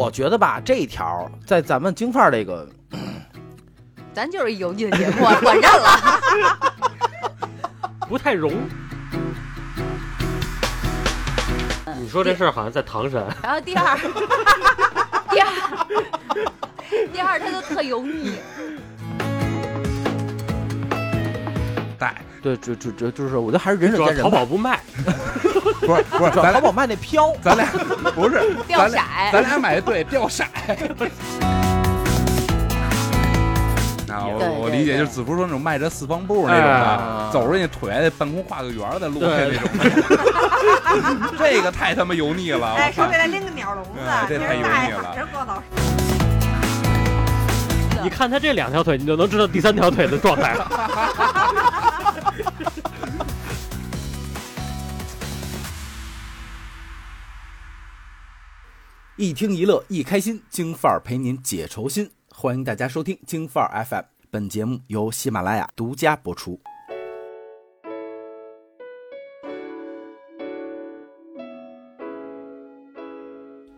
我觉得吧，这一条在咱们京范儿这个，咱就是油腻的节目，我认了。不太容。你说这事儿好像在唐山，然后第二，第二，第二，他都特油腻。带对，就就就就是，我觉得还是仁者主要淘见仁吧。宝不卖，不是不是，咱俩淘宝卖那飘，咱俩不是 掉色咱俩买的对掉色。啊，我我理解就是子福说那种迈着四方步那种哎的，走着那腿在半空画个圆儿在路上那种，这个太他妈油腻了！哎，手里！来拎个鸟笼子哎，这太油腻了你看他这两条腿，你就能知道第三条腿的状态了。一听一乐一开心，京范儿陪您解愁心。欢迎大家收听京范儿 FM，本节目由喜马拉雅独家播出。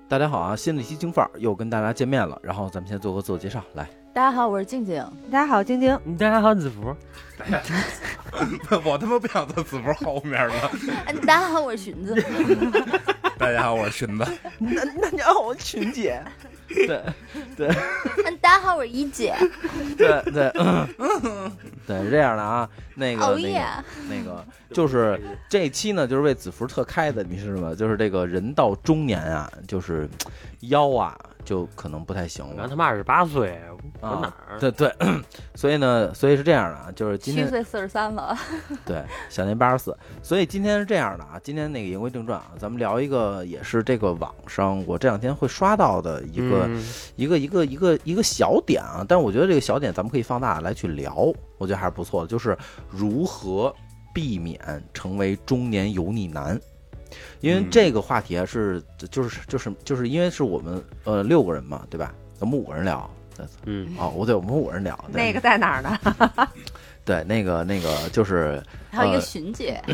大家好啊，新的一期京范儿又跟大家见面了。然后咱们先做个自我介绍，来，大家好，我是静静。大家好，晶晶，大家好，子福，我他妈不想在子福后面了。嗯 大家好，我是荀子。大家好，我是裙子。那那你好，我裙姐。对对大家好，我是一姐。对对，嗯对，是这样的啊。那个哦那个！那个就是这期呢，就是为子福特开的，你知道吗？就是这个人到中年啊，就是腰啊，就可能不太行了俺他妈二十八岁，我哪啊。儿？对对，所以呢，所以是这样的啊，就是今天七岁四十三了，对小年八十四，所以今天是这样的啊，今天那个言归正传啊，咱们聊一个也是这个网上我这两天会刷到的一个、嗯一个一个一个一个小点啊，但我觉得这个小点咱们可以放大来去聊，我觉得还是不错的，就是如何避免成为中年油腻男。因为嗯这个话题啊是就是就是就是因为是我们呃六个人嘛，对吧？咱们五个人聊，嗯，哦，我对我们五个人聊，那个在哪儿呢？对那个那个就是 还有一个呃荀姐。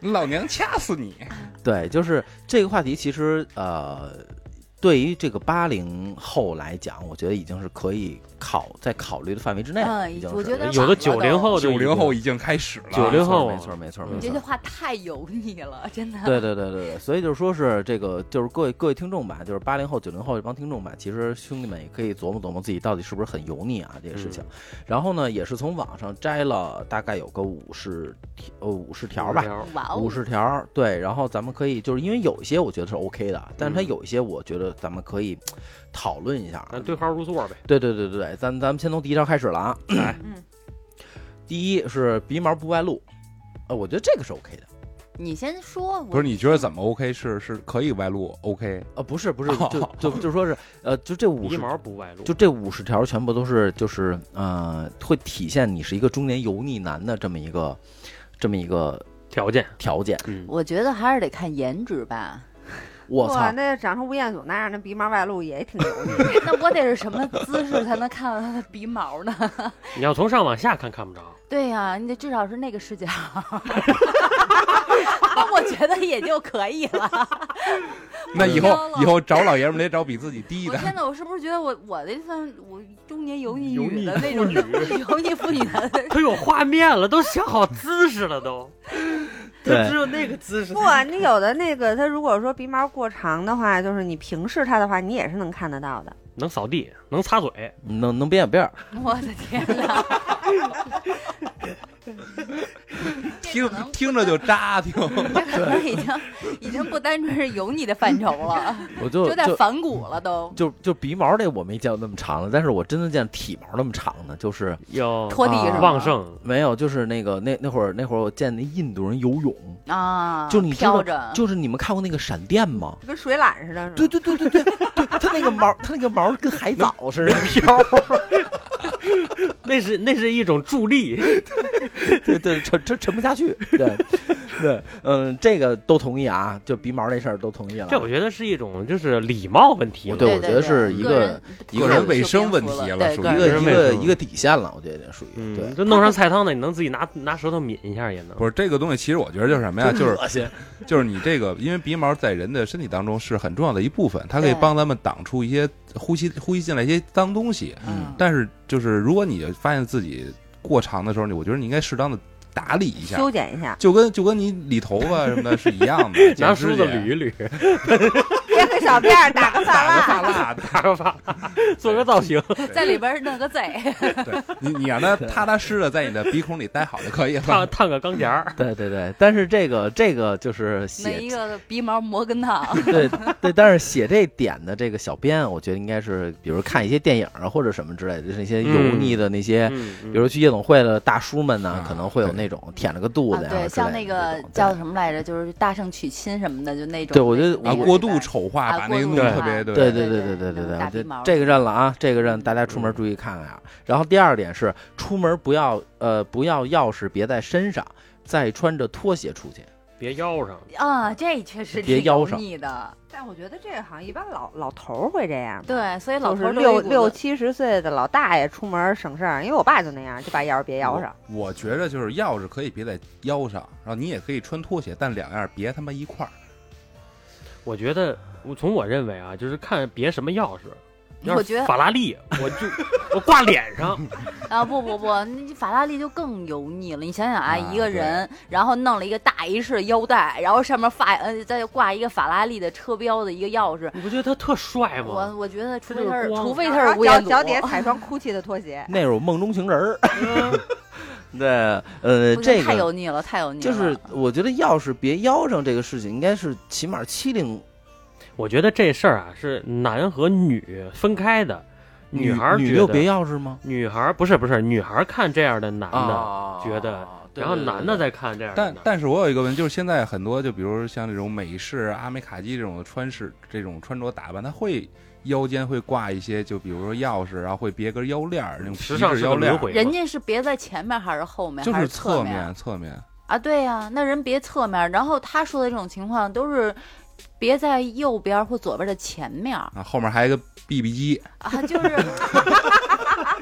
老娘掐死你！对，就是这个话题，其实呃，对于这个八零后来讲，我觉得已经是可以考在考虑的范围之内。嗯已经我觉得有的九零后就九零后已经开始了。九零后没错没错没错你这句。话太油腻了，真的。对对对对对，所以就是说是这个，就是各位各位听众吧，就是八零后、九零后这帮听众吧，其实兄弟们也可以琢磨琢磨自己到底是不是很油腻啊这个事情。然后呢，也是从网上摘了大概有个五十呃五十条吧，五，十条，对，然后咱们可以就是因为有一些我觉得是 OK 的，但是它嗯有一些我觉得咱们可以讨论一下啊。咱对号入座呗。对对对对对，咱咱们先从第一条开始了啊。来，第一是鼻毛不外露，呃，我觉得这个是 OK 的。你先说。不是你觉得怎么 OK？是是可以外露 OK？呃，不是不是，就 就就说是呃，就这五鼻十毛不外露，就这五十条全部都是就是呃，会体现你是一个中年油腻男的这么一个这么一个条件。条件。嗯，我觉得还是得看颜值吧。哇，我操！那长成吴彦祖那样，那鼻毛外露也挺油腻。那我得是什么姿势才能看到他的鼻毛呢？你要从上往下看看不着。对呀、你得至少是那个视角。那我觉得也就可以了。那以后以后找老爷们得找比自己低的。我天呐，我是不是觉得我我这算我中年油腻女的那种妇女油腻妇女的？他有画面了，都想好姿势了都。只有那个姿势。不，你有的那个，他如果说鼻毛过长的话，就是你平视它的话，你也是能看得到的。能扫地，能擦嘴，能能变小辫儿，我的天呐！听听着就扎听。这可能已经已经不单纯是有你的范畴了，我就有点反骨了都。就就鼻毛这我没见过那么长的，但是我真的见体毛那么长的，就是要啊拖地是吧？旺盛。没有，就是那个那那会儿那会儿我见那印度人游泳，啊，就你飘着，就是你们看过那个闪电吗？跟水懒似的，对对对对对对，它那个毛，他那个毛跟海藻似的 飘。那是那是一种助力。对对，沉沉沉不下去。对对，嗯，这个都同意啊，就鼻毛那事儿都同意了。这我觉得是一种就是礼貌问题。对，我觉得是一个一个个人卫生问题了属于一个一个一个底线了，我觉得属于嗯，对。就弄上菜汤的，你能自己拿拿舌头抿一下也能。不是这个东西，其实我觉得就是什么呀？就是恶心，就是你这个，因为鼻毛在人的身体当中是很重要的一部分，它可以帮咱们挡出一些呼吸呼吸进来一些脏东西。嗯，但是就是如果你发现自己过长的时候，你我觉得你应该适当的打理一下，修剪一下，就跟就跟你理头发什么的是一样的，拿梳子捋一捋，编个小辫儿，打个发打个发蜡，蜡，打个发，做个造型，在里边弄个贼，对你你让他踏踏实实的在你的鼻孔里待好就可以了烫。烫个钢夹儿。对对对，但是这个这个就是写一个鼻毛摩根烫。对对，但是写这点的这个小编，我觉得应该是，比如看一些电影啊或者什么之类的，就是那些油腻的那些，比如去夜总会的大叔们呢啊，可能会有那种舔了个肚啊，子呀、对，像那个叫什么来着，就是大圣娶亲什么的，就那种。对我觉得啊，过度丑化，啊把那个弄特别对对对对对对对这这个认了啊，这个认，大家出门注意看看啊。然后第二点是，出门不要呃不要钥匙别在身上，再穿着拖鞋出去。别腰上。啊，这确实挺油别腰上腻的。但我觉得这个好像一般老老头儿会这样，，对，所以老是六六七十岁的老大爷出门省事儿，因为我爸就那样，就把钥匙别腰上。我我觉着就是钥匙可以别在腰上，然后你也可以穿拖鞋，但两样别他妈一块儿。我觉得，我从我认为啊，就是看别什么钥匙。要是我觉得法拉利，我就我挂脸上，啊，不不不，那法拉利就更油腻了。你想想啊，啊一个人，然后弄了一个大 H 的腰带，然后上面发呃再挂一个法拉利的车标的一个钥匙。你不觉得他特帅吗？我我觉得，除非他是，除非他是吴彦祖，脚脚底下踩双 GUCCI 的拖鞋，那是我梦中情人儿。嗯对，呃，这个太油腻了，太油腻了。就是我觉得钥匙别腰上这个事情，应该是起码七零我觉得这事儿啊是男和女分开的，女孩儿觉得女就别钥匙吗？女孩儿不是不是女孩儿看这样的男的，啊觉得然后男的再看这样的男的。但但是我有一个问题，就是现在很多就比如像这种美式、阿美卡基这种的穿饰、这种穿着打扮，他会腰间会挂一些，就比如说钥匙，然后会别根腰链儿，那种皮时尚腰链儿，人家是别在前面还是后面，还就是侧面侧面。啊？对呀、那人别侧面。然后他说的这种情况都是别在右边或左边的前面啊，后面还有一个 BB 机，啊，就是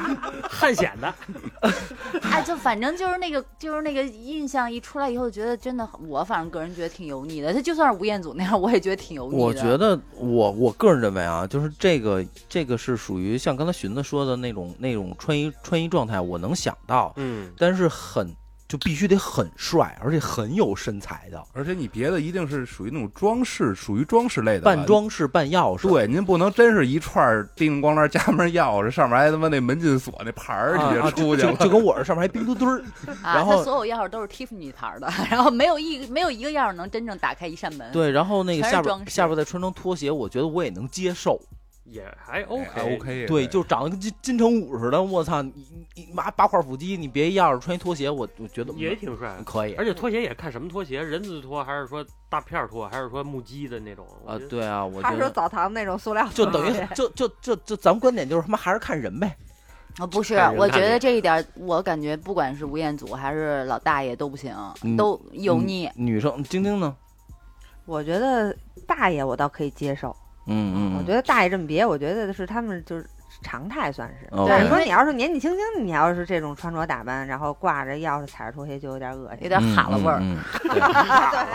探险的，哎，就反正就是那个就是那个印象一出来以后，觉得真的，我反正个人觉得挺油腻的。他就算是吴彦祖那样，我也觉得挺油腻的。我觉得我我个人认为啊，就是这个这个是属于像刚才寻子说的那种那种穿衣穿衣状态，我能想到，嗯，但是很就必须得很帅，而且很有身材的，而且你别的一定是属于那种装饰，属于装饰类的半。装饰半钥匙。对，您不能真是一串叮叮咣啷家门钥匙，上面还他妈那门禁锁那牌儿，啊你啊就就就出去了。就跟我这上面还冰墩墩儿，啊，然后他所有钥匙都是 Tiffany 牌儿的，然后没有一没有一个钥匙能真正打开一扇门。对，然后那个下边下边再穿双拖鞋，我觉得我也能接受。也还 OK 还 OK，对，就长得跟金金城武似的，我操，你你你妈八块腹肌，你别一钥匙穿一拖鞋，我我觉得也挺帅。可以而且拖鞋也看什么拖鞋，人字拖还是说大片儿拖，还是说木屐的那种啊，我觉得对啊，我他说澡堂那种塑料就等于就就就就咱们观点就是他妈还是看人呗。啊，不是我觉得这一点，我感觉不管是吴彦祖还是老大爷都不行，嗯都油腻。女女生晶晶呢？我觉得大爷我倒可以接受，嗯嗯，我觉得大爷这么别，我觉得是他们就是常态，算是。是说你要是年纪轻轻的，你要是这种穿着打扮，然后挂着钥匙、踩着拖鞋，就有点恶心。有点哈喇味儿。嗯，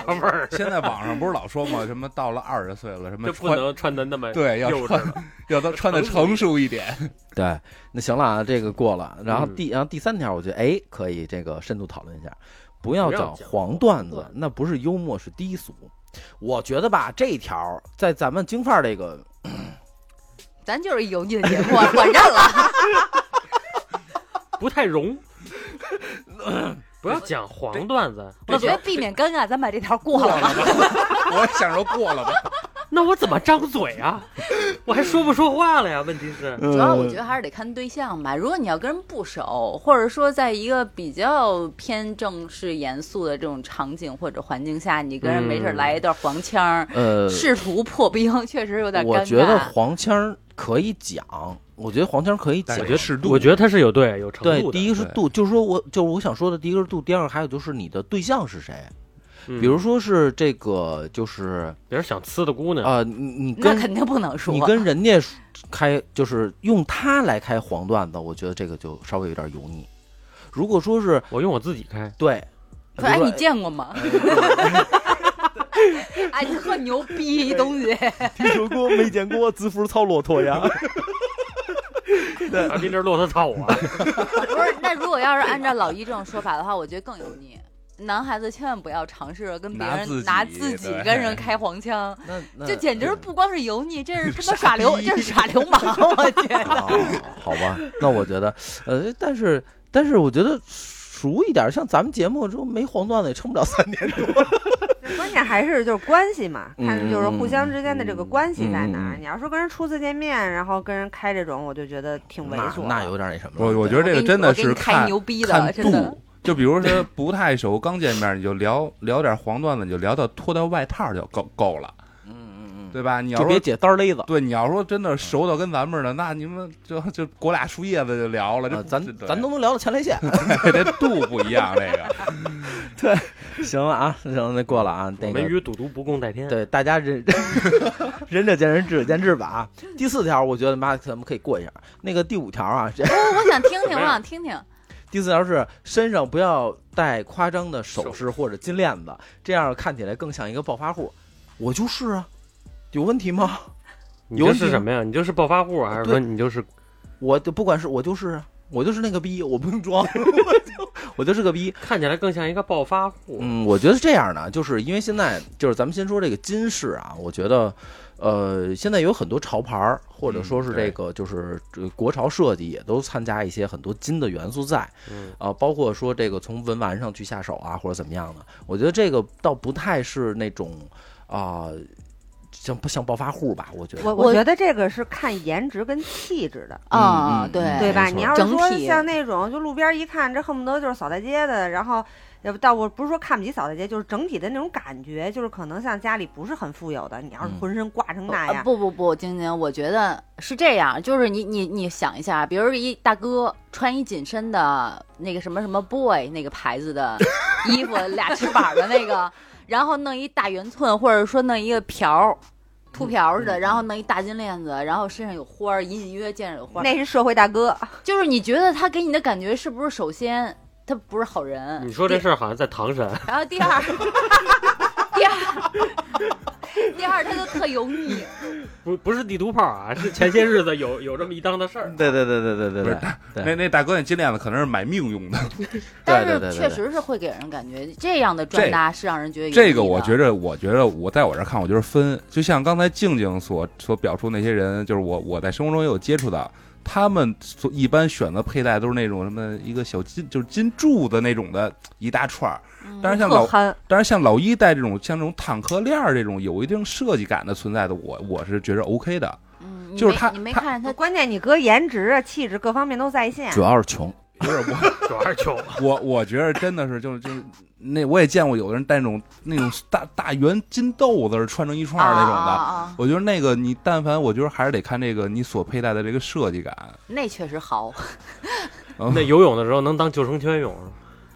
嗯 味儿现在网上不是老说吗？什么到了二十岁了，什么穿就不能穿的那么对要穿。要都穿的成熟一点。对，那行了啊，这个过了。然后嗯第然后第三条，我觉得哎可以这个深度讨论一下，不要讲讲黄段子黄段，子那不是幽默，是低俗。我觉得吧，这条在咱们京范儿这个 咱就是一油腻的节目，我认了。不太容。不要讲黄段子，我觉得避免尴尬，咱把这条过了吧。我想着过了吧，那我怎么张嘴啊？我还说不说话了呀？问题是，主要我觉得还是得看对象吧。如果你要跟人不熟，或者说在一个比较偏正式严肃的这种场景或者环境下，你跟人没事来一段黄腔儿，呃，试图破冰，确实有点尴尬。我觉得黄腔儿可以讲，我觉得黄腔可以讲但是。适度，我觉得他是有对有程度，的。对第一个是度，就是说我就是我想说的，第一个是度，第二个还有就是你的对象是谁，嗯比如说是这个，就是别人想呲的姑娘，啊，你你跟那肯定不能说。你跟人家开，就是用他来开黄段子，我觉得这个就稍微有点油腻。如果说是我用我自己开，对，哎，你见过吗？哎，你特牛逼一东西。听说过没见过字符操骆驼呀？对，您这骆驼操我，不是，那如果要是按照老一这种说法的话，我觉得更油腻。男孩子千万不要尝试着跟别人拿自己跟人开黄腔，这简直不光是油腻，这是 他妈耍流，这是耍流氓，我觉得。啊，好吧，那我觉得，呃，但是但是我觉得熟一点，像咱们节目这没黄段子也撑不了三年多。关键还是就是关系嘛，嗯看就是互相之间的这个关系在哪儿。嗯嗯嗯你要说跟人初次见面，然后跟人开这种，我就觉得挺猥琐。那那有点那什么了。我我觉得这个真的是看牛逼的，真的度。就比如说不太熟，刚见面你就聊聊点黄段子，你就聊到脱掉外套就够够了，嗯嗯嗯，对吧？你要就别说解单勒子。对，你要说真的熟到跟咱们似的，那你们就就裹俩树叶子就聊了，这啊，咱咱都能聊到前列腺。这度不一样，这个 对行了啊，行，那过了啊。那我们个与赌毒不共戴天。对大家仁仁 者见仁，智者见智吧啊。第四条，我觉得妈咱们可以过一下。那个第五条啊，这我我想听听，我想听听。第四条是身上不要戴夸张的首饰或者金链子，这样看起来更像一个暴发户。我就是啊，有问题吗？你这有问题是什么呀？你就是暴发户，还是说你就是我就不管是我就是啊，我就是那个逼，我不用装，我就我就是个逼。看起来更像一个暴发户？嗯，我觉得是这样的，就是因为现在就是咱们先说这个金饰啊，我觉得，呃，现在有很多潮牌儿，或者说是这个就是国潮设计，也都参加一些很多金的元素在，嗯，啊，包括说这个从文玩上去下手啊，或者怎么样的，我觉得这个倒不太是那种啊、像不像暴发户吧？我觉得，我我我觉得这个是看颜值跟气质的。啊，对嗯嗯对吧？你要是说像那种就路边一看，这恨不得就是扫大街的，然后也不倒我不是说看不起扫大街，就是整体的那种感觉，就是可能像家里不是很富有的，你要是嗯浑身挂成那呃样，不不不，晶晶，我觉得是这样，就是你你你想一下，比如一大哥穿一紧身的那个什么什么 boy 那个牌子的衣服，俩翅膀的那个，然后弄一大圆寸，或者说弄一个瓢儿。秃瓢似的，然后弄一大金链子，然后身上有花儿，隐隐约约见着有花儿，那是社会大哥。就是你觉得他给你的感觉是不是？首先，他不是好人。你说这事儿好像在唐山，然后第二，第二，第二，他就特油腻。不不是地图炮啊，是前些日子有有这么一档子事儿。对对对对对对对，那那大哥那金链子可能是买命用的，但对对对对是确实是会给人感觉这样的穿搭是让人觉得这个我觉着，我觉着我在我这儿看，我就是分，就像刚才静静所所表述那些人，就是我我在生活中也有接触到，他们所一般选择佩戴都是那种什么一个小金，就是金柱子那种的一大串儿，但是像老憨，但是像老一代这种像这种坦克链儿这种有一定设计感的存在的，我我是觉着 OK 的。嗯，就是他你没看他关键你哥颜值啊、气质各方面都在线。主要是穷。不是我 主要是穷，我我觉得真的是就是就是那我也见过有的人戴那种那种大大圆金豆子串成一串那种的。我觉得那个你但凡，我觉得还是得看这个你所佩戴的这个设计感。那确实好。嗯那游泳的时候能当救生圈用。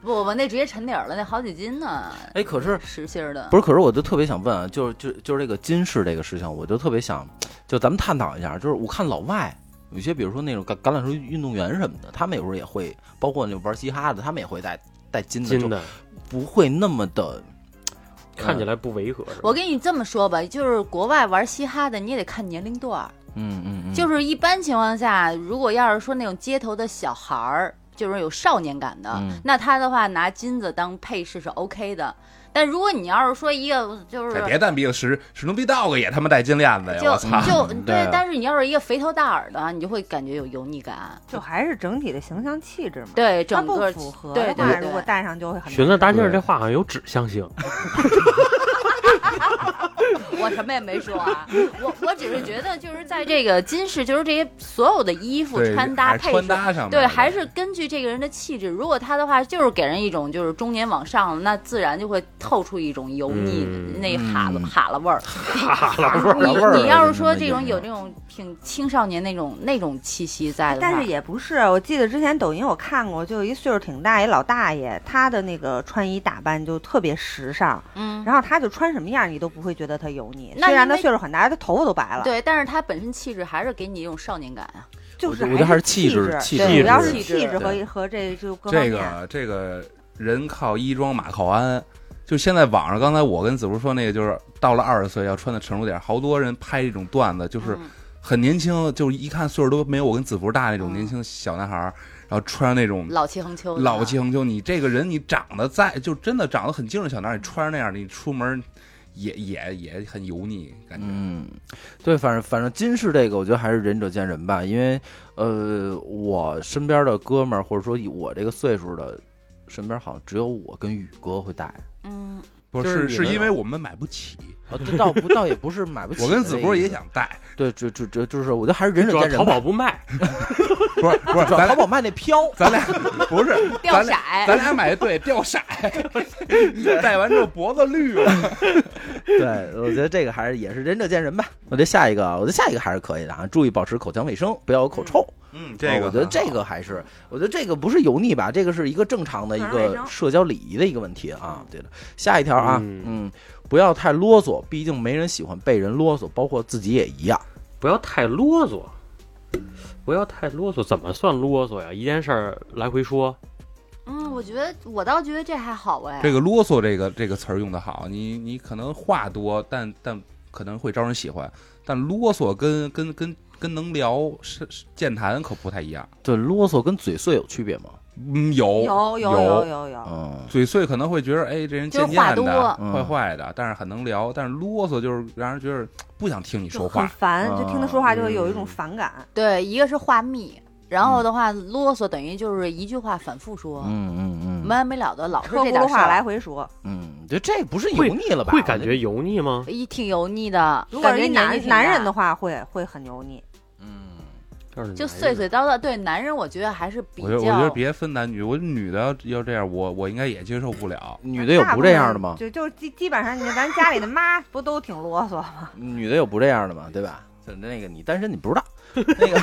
不不，那直接沉底儿了，那好几斤呢。哎，可是实心儿的，不是？可是我就特别想问啊，就是就就是这个金饰这个事情，我就特别想，就咱们探讨一下。就是我看老外有些，比如说那种橄橄榄球运动员什么的，他们有时候也会，包括那玩嘻哈的，他们也会戴戴金的，就金的不会那么的看起来不违和。我跟你这么说吧，就是国外玩嘻哈的，你也得看年龄段。嗯嗯嗯，就是一般情况下，如果要是说那种街头的小孩儿，就是有少年感的，嗯那他的话拿金子当配饰是 OK 的。但如果你要是说一个就是哎，别蛋逼了，史史努比 dog 也他妈戴金链子呀！就我操！就嗯对啊但是你要是一个肥头大耳的，你就会感觉有油腻感。就还是整体的形象气质嘛。对，整个符合对对如果戴上就会很寻思大劲儿这话好像有指向性，我我什么也没说啊，我我只是觉得就是在这个金饰，就是这些所有的衣服穿搭配穿配饰。搭上面对，还是根据这个人的气质。如果他的话就是给人一种就是中年往上，那自然就会透出一种油腻、嗯那哈了嗯哈了 味儿。哈了味儿味儿你你要是说这种有有这种挺青少年那种那种气息在的，但是也不是，我记得之前抖音我看过，就一岁数挺大一老大爷，他的那个穿衣打扮就特别时尚，嗯，然后他就穿什么样你都不会觉得他油虽然他岁数很大，他头发都白了，对，但是他本身气质还是给你一种少年感啊。就是我觉得还是气气质气质主要是气质气质和和这就这。个这个人靠衣装，马靠鞍。就现在网上，刚才我跟子如说那个，就是到了二十岁要穿的成熟点，好多人拍这种段子，就是嗯很年轻，就是一看岁数都没有我跟子福大那种嗯年轻小男孩儿，然后穿上那种老气横秋，老气横秋。你这个人，你长得再就真的长得很精神小男孩，你穿着那样，你出门也也也很油腻，感觉。嗯，对，反正反正金饰这个，我觉得还是仁者见仁吧，因为呃，我身边的哥们儿，或者说以我这个岁数的，身边好像只有我跟宇哥会戴。嗯，不就是是是因为我们买不起，啊，这倒不倒也不是买不起我。跟子波也想戴，对，这这这就是我觉得还是仁者见仁吧。宝不卖，不是不是，咱淘宝卖那飘，咱俩 不是掉咱俩色，咱俩买的对掉色，戴完之后脖子绿了。对，我觉得这个还是也是仁者见仁吧。我觉得下一个，我觉得下一个还是可以的啊，注意保持口腔卫生，不要有口臭。嗯，哦我觉得这个还是，我觉得这个不是油腻吧，这个是一个正常的一个社交礼仪的一个问题啊。对的，下一条啊，嗯嗯，不要太啰嗦，毕竟没人喜欢被人啰嗦，包括自己也一样。不要太啰嗦，不要太啰嗦。怎么算啰嗦呀？一件事儿来回说，嗯，我觉得我倒觉得这还好哎。这个啰嗦这个这个词儿用的好，你你可能话多，但但可能会招人喜欢，但啰嗦跟跟跟跟能聊是是健谈可不太一样。对，啰嗦跟嘴碎有区别吗？嗯，有有有有有有，嗯，嘴碎可能会觉得，哎，这人就是贱贱的、话多嗯坏坏的，但是很能聊。但是啰嗦就是让人觉得不想听你说话。很烦，就听他说话就会有一种嗯反感。对，一个是话密，然后的话啰嗦，等于就是一句话反复说，嗯嗯嗯没完没了的，老说这点话来回说，嗯，就这不是油腻了吧？会感觉油腻吗？一挺油腻的。如果是一感觉男男人的，话，会会很油腻。嗯，就碎碎叨叨。对男人，我觉得还是比我觉得我觉得。别分男女，我女的要要这样，我我应该也接受不了。女的有不这样的吗？就就基基本上，你咱家里的妈不都挺啰嗦吗？女的有不这样的吗？对吧？就那个你单身你不知道，那个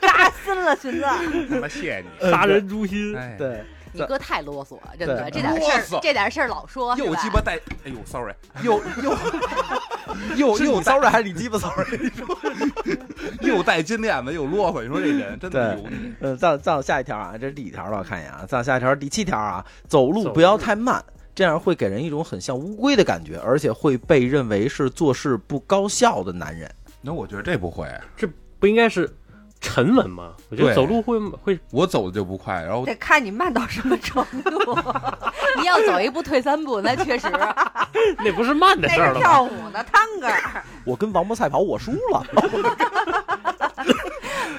扎心了，寻思。他妈谢你，杀人诛心，哎，对，你哥太啰嗦了，真的，这点事啰嗦儿，这点事儿老说，又鸡巴带，哎呦，sorry，又又 又又 sorry 还是你鸡巴骚扰？又带金链子又啰嗦，你说这人真的油腻。呃，再再往下一条啊，这是第一条了？我看一眼啊，再往下一条第七条啊，走路不要太慢，这样会给人一种很像乌龟的感觉，而且会被认为是做事不高效的男人。那我觉得这不会，这不应该是沉稳吗？我觉得对走路会会我走的就不快，然后得看你慢到什么程度，你要走一步退三步，那确实。那不是慢的那是事儿了吗？跳舞呢，探戈儿。我跟王博赛跑，我输了。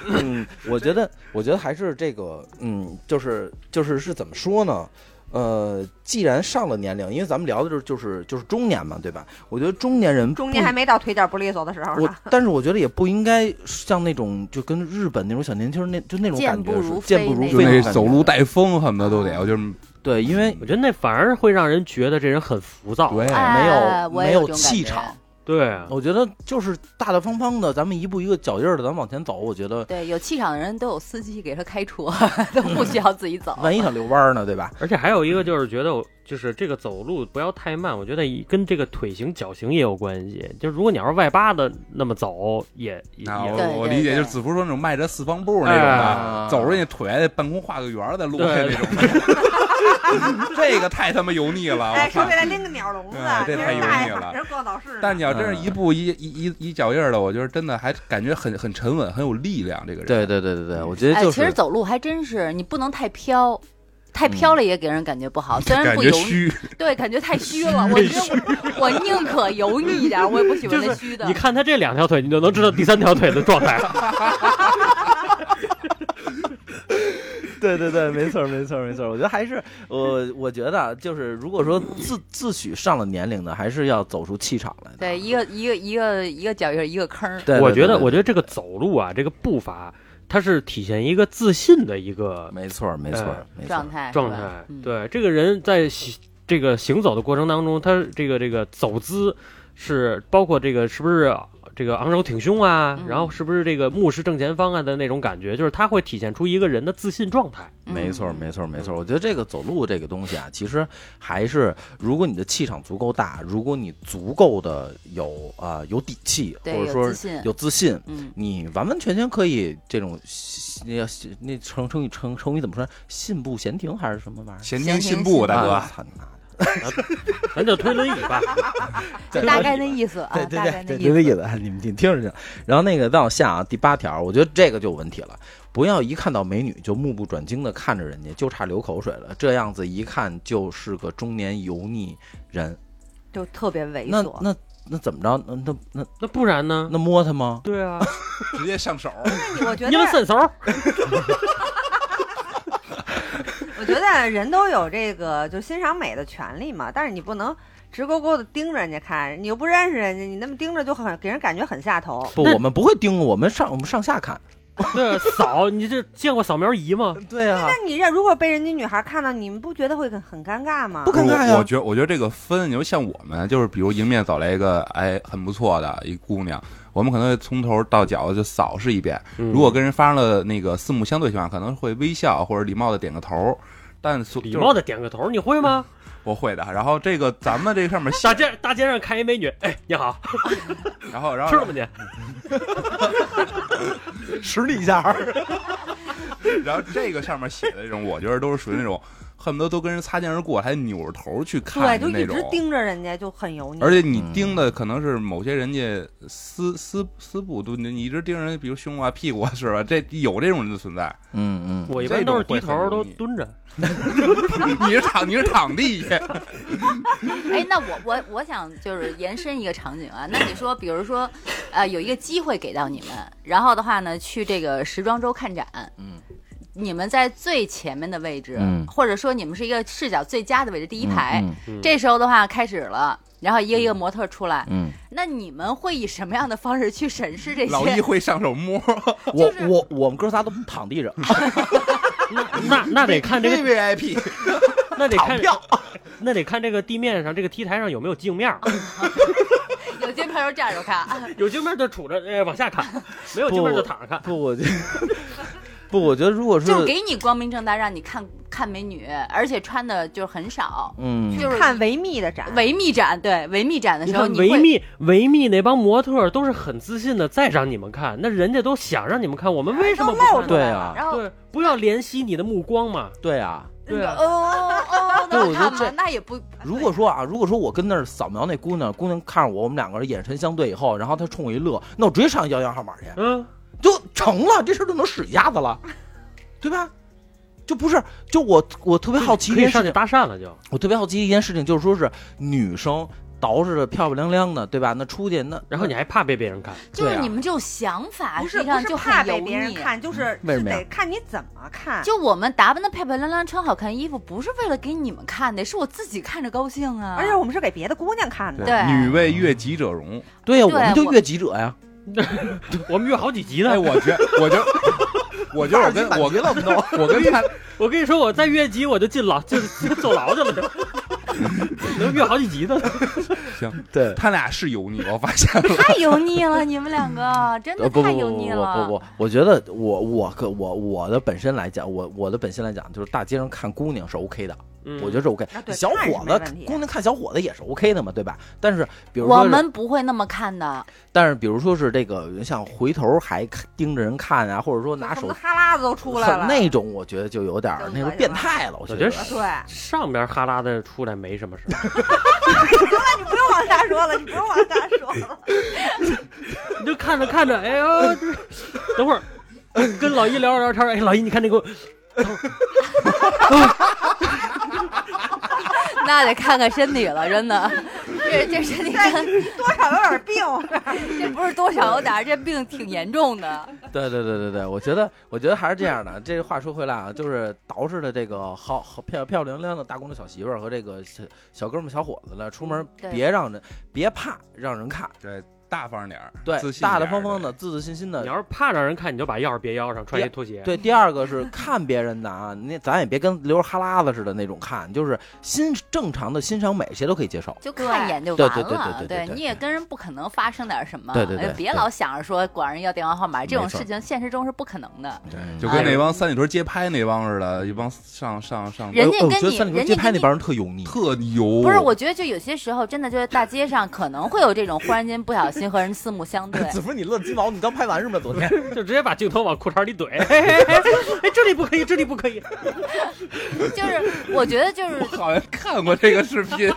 嗯，我觉得，我觉得还是这个，嗯，就是就是是怎么说呢？呃，既然上了年龄，因为咱们聊的就是就是就是中年嘛，对吧？我觉得中年人中年还没到腿脚不利索的时候我。，但是我觉得也不应该像那种就跟日本那种小年轻儿那就那种感觉是健步如飞走路带风，什么的都得，我就是对，因为我觉得那反而会让人觉得这人很浮躁。对，哎没有没有气场。对啊，我觉得就是大大方方的，咱们一步一个脚印儿的，咱们往前走。我觉得对，有气场的人都有司机给他开车，都不需要自己走。万一想遛弯儿呢，对吧？而且还有一个就是觉得，就是这个走路不要太慢，我觉得跟这个腿型、脚型也有关系。就是如果你要是外八的那么走，也也我我理解，就是子福说那种迈着四方步那种哎的，走着那腿还得半空画个圆儿在路上对那种，这个太他妈油腻了，哎，我操手里！再拎个鸟笼子，哎这太油腻了。但你要真是一步一一一一脚印的，我觉得真的还感觉很很沉稳，很有力量。这个人，对对对对对，我觉得哎，就是其实走路还真是，你不能太飘。太飘了也给人感觉不好，虽然感不油腻，觉虚，对，感觉太虚了。我觉得我我宁可油腻一点，我也不喜欢那虚的。你看他这两条腿，你就能知道第三条腿的状态。对对对，没错没错没错。我觉得还是我我觉得啊就是如果说自自诩上了年龄的，还是要走出气场来的。对，一个一个一个一个脚印儿一个坑儿。对，我觉得，我觉得这个走路啊，这个步伐，它是体现一个自信的一个没错没错哎没错状。态状态。嗯对，这个人在行这个行走的过程当中，他这个这个走姿是包括这个是不是这个昂首挺胸啊，嗯然后是不是这个目视正前方啊的那种感觉，就是他会体现出一个人的自信状态。没错，嗯没错，没错。我觉得这个走路这个东西啊，其实还是如果你的气场足够大，如果你足够的有啊、有底气，或者说自信有自信，嗯，你完完全全可以这种那要那成成语成成语怎么说？信步闲庭还是什么玩意儿？闲闲庭庭信步，大哥啊，操你妈的！咱就推轮椅吧，就大概那意思啊，对对大概对对，那意思。这个意思，你们听听着去。然后那个再往下啊，第八条，我觉得这个就有问题了。不要一看到美女就目不转睛的看着人家，就差流口水了。这样子一看就是个中年油腻人。就特别猥琐。那那怎么着？那那那那不然呢？那摸他吗？对啊，直接上手。我觉你们得，伸手，我觉得人都有这个就欣赏美的权利嘛，但是你不能直勾勾的盯着人家看，你又不认识人家，你那么盯着就很给人感觉很下头。不，我们不会盯，我们上我们上下看。对，扫，你这见过扫描仪吗？对啊那你这如果被人家女孩看到，你们不觉得会很很尴尬吗？不尴尬呀我我觉得，我觉得这个分，你说像我们，就是比如迎面走来一个哎很不错的一姑娘，我们可能会从头到脚就扫视一遍。嗯如果跟人发生了那个四目相对情况，可能会微笑或者礼貌的点个头。但所礼貌的点个头，你会吗？我会的。然后这个咱们这上面大，街大街上看一美女，哎，你好，然后然 后吃了吗你？使你一下。然后这个上面写的这种，我觉得都是属于那种恨不得都跟人擦肩而过，还扭着头去看对，就一直。盯着人家，就很油腻。而且你嗯盯的可能是某些人家私私私部，都你你一直盯着人，比如胸啊、屁股啊，是吧？这有这种人的存在。嗯嗯，我一般都是低头，都蹲着。你是躺你是躺地下，哎，那我我我想就是延伸一个场景啊，那你说，比如说，呃，有一个机会给到你们，然后的话呢，去这个时装周看展，嗯，你们在最前面的位置，嗯。或者说你们是一个视角最佳的位置，第一排，嗯嗯这时候的话开始了。然后一个一个模特出来，嗯，那你们会以什么样的方式去审视这些？老一？会上手摸，我我我们哥仨都躺地上，那那得看这个，VIP，那得看票，那得看这个地面上这个 T 台上有没有镜面，有镜面就站着看，有镜面就杵着，哎，往下看；没有镜面就躺着看。不，不，我觉得如果是就给你光明正大让你看看美女，而且穿的就很少，嗯，就是看维密的展，维密展，对维密展的时候，你维密维密那帮模特都是很自信的在让你们看，那人家都想让你们看，我们为什么不？对啊然后对，不要怜惜你的目光嘛。对啊。对啊哦哦，对那看吧我觉得这，那也不如果说啊，如果说我跟那儿扫描那姑娘，姑娘看着我，我们两个人眼神相对以后，然后她冲我一乐，那我直接上幺幺号码去，嗯，就成了，这事儿就能使一下子了，对吧？就不是，就我我特别好奇一可以上去件事情，搭讪了就。我特别好奇一件事情，就是说是女生捯饬的漂漂亮亮的，对吧？那出去那然后你还怕被别人看，就是你们这种想法，不是不是怕被别人。看，就是是为什么得看你怎么看。就我们打扮的漂漂亮亮，穿好看衣服，不是为了给你们看的，是我自己看着高兴啊。而且我们是给别的姑娘看的。对女为悦己者容。对呀、我们就悦己者呀，我们约好几集呢哎，。我觉我觉我觉得我跟 我跟了，都 我跟他我跟你说，我再越级我就进牢，就就坐牢去了，就能越好几集呢。行，对。他俩是油腻，我发现了。太油腻了，你们两个真的太不不不油腻了。不不，我觉得我我个我我的本身来讲，我我的本身来讲，就是大街上看姑娘是 OK 的，嗯我觉得是 OK 啊。小伙子姑娘看小伙子也是 OK 的嘛，对吧？但是比如说我们不会那么看的，但是比如说是这个像回头还盯着人看啊，或者说拿手哈喇子都出来了。那种，我觉得就有点那种就恶心了变态了。我觉得得对，上边哈喇子出来没什么事，你不用往下说了，你不用往下说了。你就看着看着，哎呦，等会儿跟老一聊着聊天，哎，老一你看那个，那得看看身体了，真的。这这身体看，多少有点病，这不是多少有点，这病挺严重的。对对对对对，我觉得我觉得还是这样的。这个话说回来啊，就是捯饬的这个好好漂漂亮亮的大公子小媳妇儿和这个小小哥们小伙子了，出门别让人别怕让人看，对，大方点儿，对自，信大大方方的，自自信心的你。要是怕让人看，你就把钥匙别腰上，穿一拖鞋。对，第二个是看别人的啊，那咱也别跟流着哈喇子似的那种看，就是欣正常的欣赏美，谁都可以接受。就看一眼就对完了。对对对对对对你也跟人不可能发生点什么。对对对别老想着说管人要电话号码，这种事情现实中是不可能的。对就跟那帮三里屯街拍那帮似的，一帮上上上人家跟你觉得三里屯人家街拍那帮人特油腻，特油，不是，我觉得就有些时候真的就是大街上可能会有这种忽然间不小心和人四目相对。子福你乐鸡毛，你刚拍完是吗？昨天 就直接把镜头往裤衩里怼。哎，这里不可以，这里不可以。就是我觉得就是我好像看过这个视频，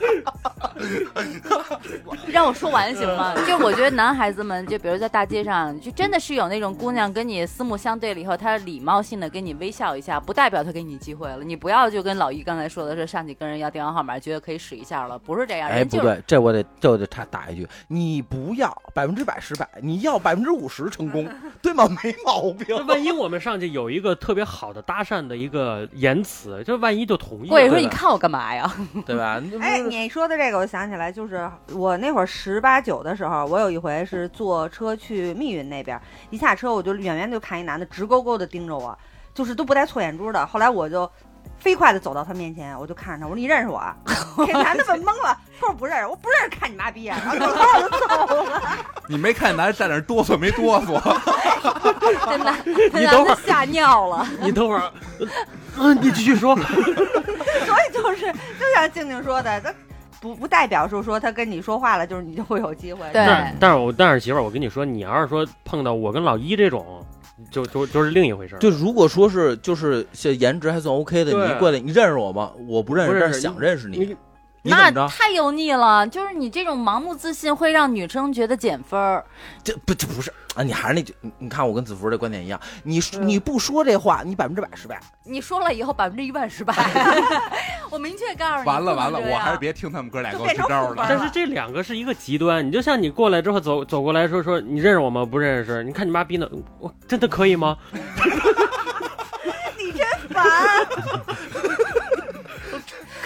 让我说完行吗？就我觉得男孩子们，就比如在大街上，就真的是有那种姑娘跟你四目相对了以后，她礼貌性的跟你微笑一下，不代表她给你机会了。你不要就跟老一刚才说的是上去跟人要电话号码，觉得可以使一下了，不是这样。哎，人不对，这我得这我得插打一句，你不要百分之百失败，你要百分之五十成功，对吗？没毛病那。万一我们上去有一个特别好的搭讪的一个言辞，就万一就同意了。或者说你看我干嘛呀？对吧？你哎，你说的这个，我想起来，就是我那会儿十八九的时候，我有一回是坐车去密云那边，一下车我就远远就看一男的直勾勾的盯着我，就是都不带错眼珠的。后来我就飞快的走到他面前，我就看着他，我说你认识我男的问懵了，他说不认识，我不认识，看你妈逼呀！然后扭头我就走了。你没看男的站那儿哆嗦没哆嗦？真的，你等会儿吓尿了。你等会儿，嗯，你继续说。所以就是就像静静说的，他不不代表说说他跟你说话了，就是你就会有机会。对但但是我但是媳妇儿，我跟你说，你要是说碰到我跟老一这种，就就就是另一回事儿。就如果说是就是这颜值还算 OK 的，对你过来，你认识我吗？我不认识，但是想认识你，你那？太油腻了，就是你这种盲目自信会让女生觉得减分儿。这不这不是啊？你还是那句，你你看我跟子福这观点一样，你说嗯你不说这话，你百分之百失败。你说了以后百分之一万失败，我明确告诉你，完了完了，我还是别听他们哥俩给我支招了。但是这两个是一个极端，你就像你过来之后走走过来说说你认识我吗？不认识。你看你妈逼的，我真的可以吗？你真烦。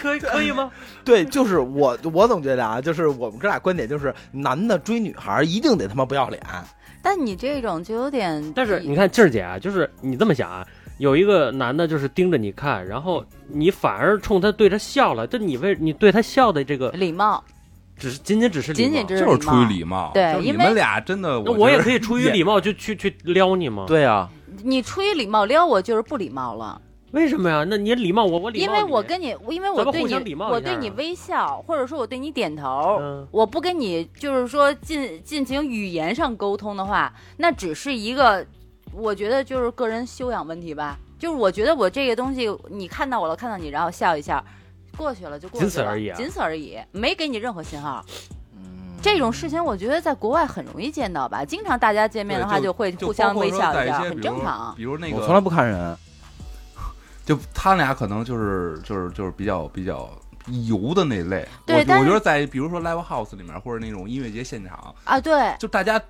可以 可以吗？对，就是我我总觉得啊，就是我们哥俩观点就是，男的追女孩一定得他妈不要脸。但你这种就有点，但是你看静儿姐啊，就是你这么想啊，有一个男的就是盯着你看，然后你反而冲他对着笑了，这你为你对他笑的这个，礼貌，只是仅仅只是礼貌仅仅只就是出于礼礼貌，对你们俩真的，那我也。可以出于礼貌就去去撩你吗？，对啊，你出于礼貌撩我就是不礼貌了，为什么呀？那你礼貌我，我礼貌因为我跟你，因为我对你，我对你微笑，或者说我对你点头，嗯我不跟你就是说进进行语言上沟通的话，那只是一个，我觉得就是个人修养问题吧。就是我觉得我这个东西，你看到我了，看到你，然后笑一下，过去了就过去了，仅此而已啊仅此而已，没给你任何信号。嗯，这种事情我觉得在国外很容易见到吧，经常大家见面的话就会互相微笑一下，很正常。比如那个，我从来不看人。就他俩可能就是就是就是比较比较油的那类。我对我觉得在比如说 live house 里面或者那种音乐节现场，啊，对，就大家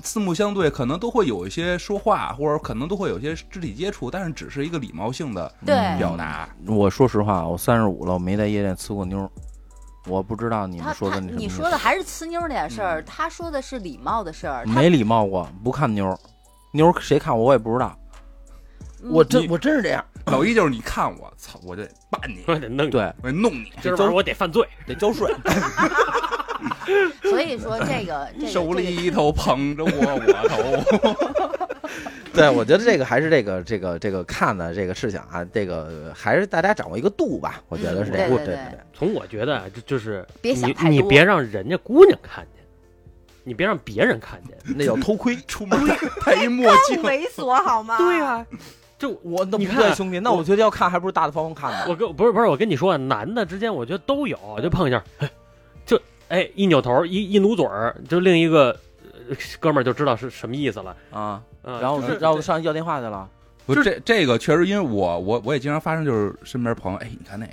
四目相对，可能都会有一些说话，或者可能都会有一些肢体接触，但是只是一个礼貌性的表达。我说实话，我三十五了，我没在夜店呲过妞儿，我不知道你他们说他你的那什么意思说的还是呲妞那点事儿，他说的是礼貌的事儿。没礼貌过，不看妞儿，妞儿谁看我我也不知道，我真我真是这样，老一就是你看我，操，我就办你，我得弄你，对，我得弄你。今儿晚上我得犯罪。得交税。所以说这个这个手这个里头捧着我我头，对，我觉得这个还是这个这个这个看的这个事情啊，这个还是大家掌握一个度吧，我觉得是这样。嗯对对对对，从我觉得啊，就就是别想你你太多别让人家姑娘看见，你别让别人看见。那叫偷窥。出门 戴戴一墨镜，猥琐好吗？对呀、就我那不你看对，兄弟，那我觉得要看还不如大大方方看呢。我跟不是不是我跟你说，男的之间我觉得都有，就碰一下，哎就哎一扭头一一努嘴儿，就另一个呃哥们儿就知道是什么意思了。啊，嗯、然后就是然后上去要电话去了。不是这这个确实，因为我我我也经常发生，就是身边朋友，哎，你看那个，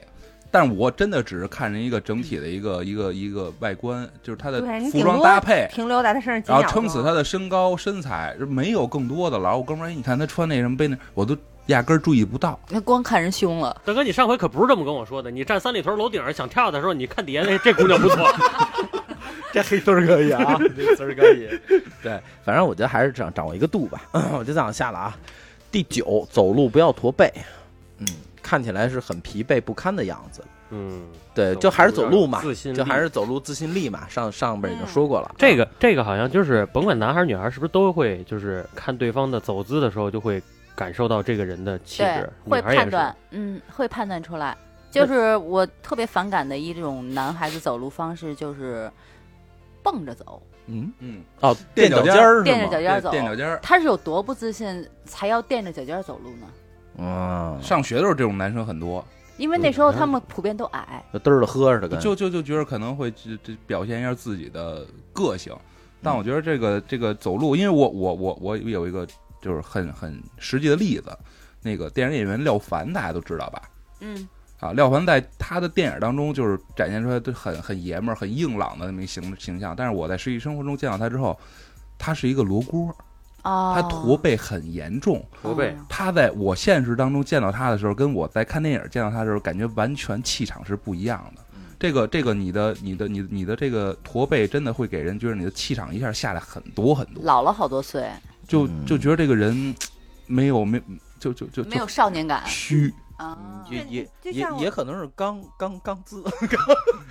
但是我真的只是看人一个整体的一个一个一个外观，就是他的服装搭配，停留在他身上然，后撑死他的身高身材，没有更多的了。我哥们儿，哎你看他穿那什么背那，我都压根儿注意不到。那光看人胸了。大哥，你上回可不是这么跟我说的。你站三里屯楼顶上想跳的时候，你看底下那这姑娘不错，这黑丝儿可以啊，这丝儿可以。对，反正我觉得还是掌掌握一个度吧。我就这样下了啊。第九，走路不要驼背，嗯，看起来是很疲惫不堪的样子。嗯，对，就还是走路嘛，自信就还是走路自信力嘛。上上边已经说过了，这个这个好像就是甭管男孩女孩，是不是都会就是看对方的走姿的时候，就会感受到这个人的气质。，会判断，嗯，会判断出来。就是我特别反感的一种男孩子走路方式，就是蹦着走。嗯，嗯，哦，垫脚脚尖垫着脚？尖儿走，垫脚尖儿。他是有多不自信，才要垫着脚尖儿走路呢？嗯，上学的时候，这种男生很多，因为那时候他们普遍都矮，就嘚儿的喝似的，跟就就就觉得可能会这这表现一下自己的个性。但我觉得这个这个走路，因为我我我我有一个就是很很实际的例子，那个电影演员廖凡大家都知道吧？嗯，啊，廖凡在他的电影当中就是展现出来都很很爷们儿、很硬朗的那么一形形象，但是我在实际生活中见到他之后，他是一个罗锅，哦，他驼背很严重。驼背。哦。他在我现实当中见到他的时候，跟我在看电影见到他的时候，感觉完全气场是不一样的。这个这个，你的你的你你的这个驼背，真的会给人觉得你的气场一下下来很多很多，老了好多岁，就嗯。就觉得这个人没有没就就就没有少年感。虚，啊。也也也也可能是刚刚刚滋，刚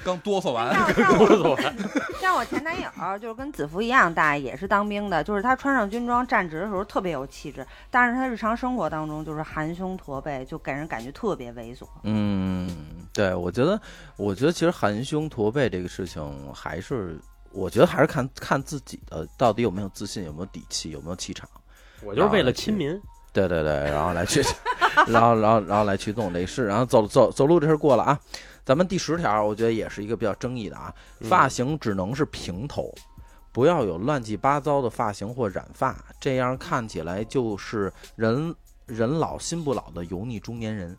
刚哆嗦完。哆嗦完 像我前男友，就是跟子福一样大，也是当兵的，就是他穿上军装站直的时候特别有气质，但是他日常生活当中就是含胸驼背，就给人感觉特别猥琐。嗯，对，我觉得，我觉得其实含胸驼背这个事情，还是我觉得还是看看自己的到底有没有自信，有没有底气，有没有气场。我就是为了亲民。对对对，然后来去，然后然后然后来去弄这事，然后走走走路这事过了啊。咱们第十条，我觉得也是一个比较争议的啊，嗯发型只能是平头，不要有乱七八糟的发型或染发，这样看起来就是人人老心不老的油腻中年人。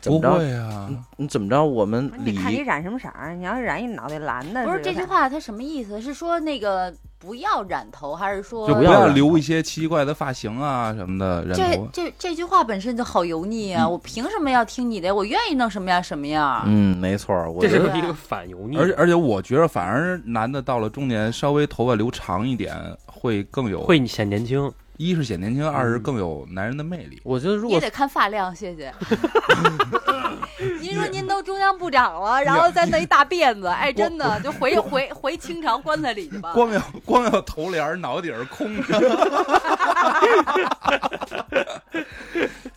怎不么着？会啊，你你怎么着？我们礼你看你染什么色儿？你要是染一脑袋蓝的，不是这句话，它什么意思？是说那个不要染头，还是说就不不要留一些奇怪的发型啊什么的，染这头。这这句话本身就好油腻啊！我凭什么要听你的？我愿意弄什么样什么样。嗯，没错，我这觉得是一个反油腻，而且而且，我觉得反而男的到了中年，稍微头发留长一点，会更有会显年轻。一是显年轻，二是嗯更有男人的魅力。我觉得如果你也得看发量，谢谢。您说您都中央部长了，然后再弄一大辫子，哎，真的就回回回清朝棺材里去吧。光要光要头帘儿，脑底儿空着。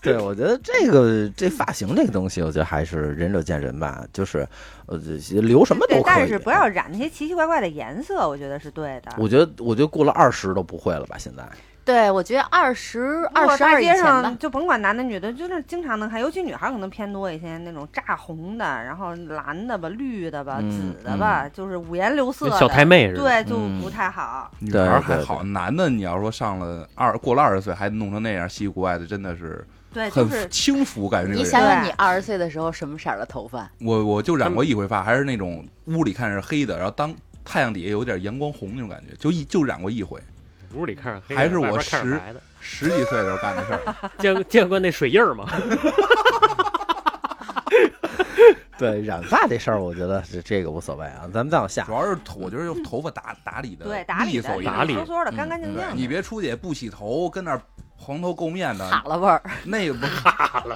对，我觉得这个这发型这个东西，我觉得还是仁者见仁吧，就是呃留什么都对，可以，但是不要染那些奇奇怪怪的颜色，我觉得是对的。我觉得，我觉得过了二十都不会了吧？现在，对，我觉得二十如二十果大街二以前吧上，就甭管男的女的，就是经常能看，尤其女孩可能偏多一些，那种炸红的，然后蓝的吧、绿的吧、嗯紫的吧，就是五颜六色的，小太妹似的。对，就嗯不太好。女孩儿还好，男的你要说上了二过了二十岁还弄成那样稀里古怪的，真的是对，就很是轻浮感觉。这你想想你二十岁的时候什么色儿的头发？我我就染过一回发，还是那种屋里看着是黑的，然后当太阳底下有点阳光红那种感觉，就一就染过一回，屋里看着黑，还是我十。十几岁的时候干的事儿。见见过那水印儿吗？对染发这事儿，我觉得这这个无所谓啊。咱们再往下主，要是头我觉得用头发打打理的对打理的干干净净的。你别出去也不洗头，跟那儿蓬头垢面的，哈了味儿，那个不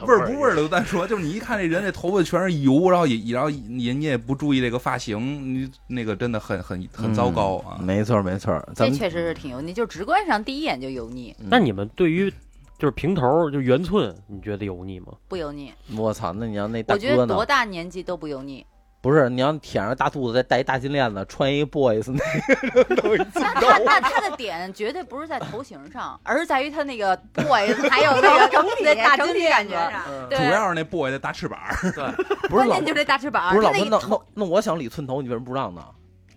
味儿不味儿的都单说，就是你一看这人这头发全是油，然后也然后人家也不注意这个发型，你那个真的很很很糟糕啊嗯。没错没错，这确实是挺油腻，就直观上第一眼就油腻，那你们对于就是平头就圆寸，你觉得油腻吗？不油腻。我操，那你要那大我觉得多？大年纪都不油腻。不是，你要舔着大肚子，再戴一大金链子，穿一 boys 那个都一那他那他的点绝对不是在头型上，而是在于他那个 boys 还有那个 整体那大整体金链子。感觉。上，主要是那 boy 的大翅膀，不是老关键就是这大翅膀，不是老那那那我想理寸头，你为什么不让呢？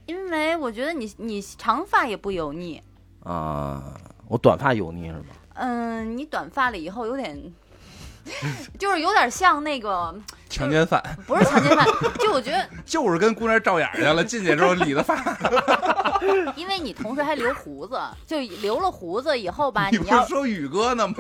因为我觉得你你长发也不油腻，啊，我短发油腻是吗？嗯，你短发了以后有点 就是有点像那个，强奸犯不是强奸犯，就我觉得，就是跟姑娘照眼去了，进去之后理的发，因为你同时还留胡子，就留了胡子以后吧，你不是说宇哥呢吗？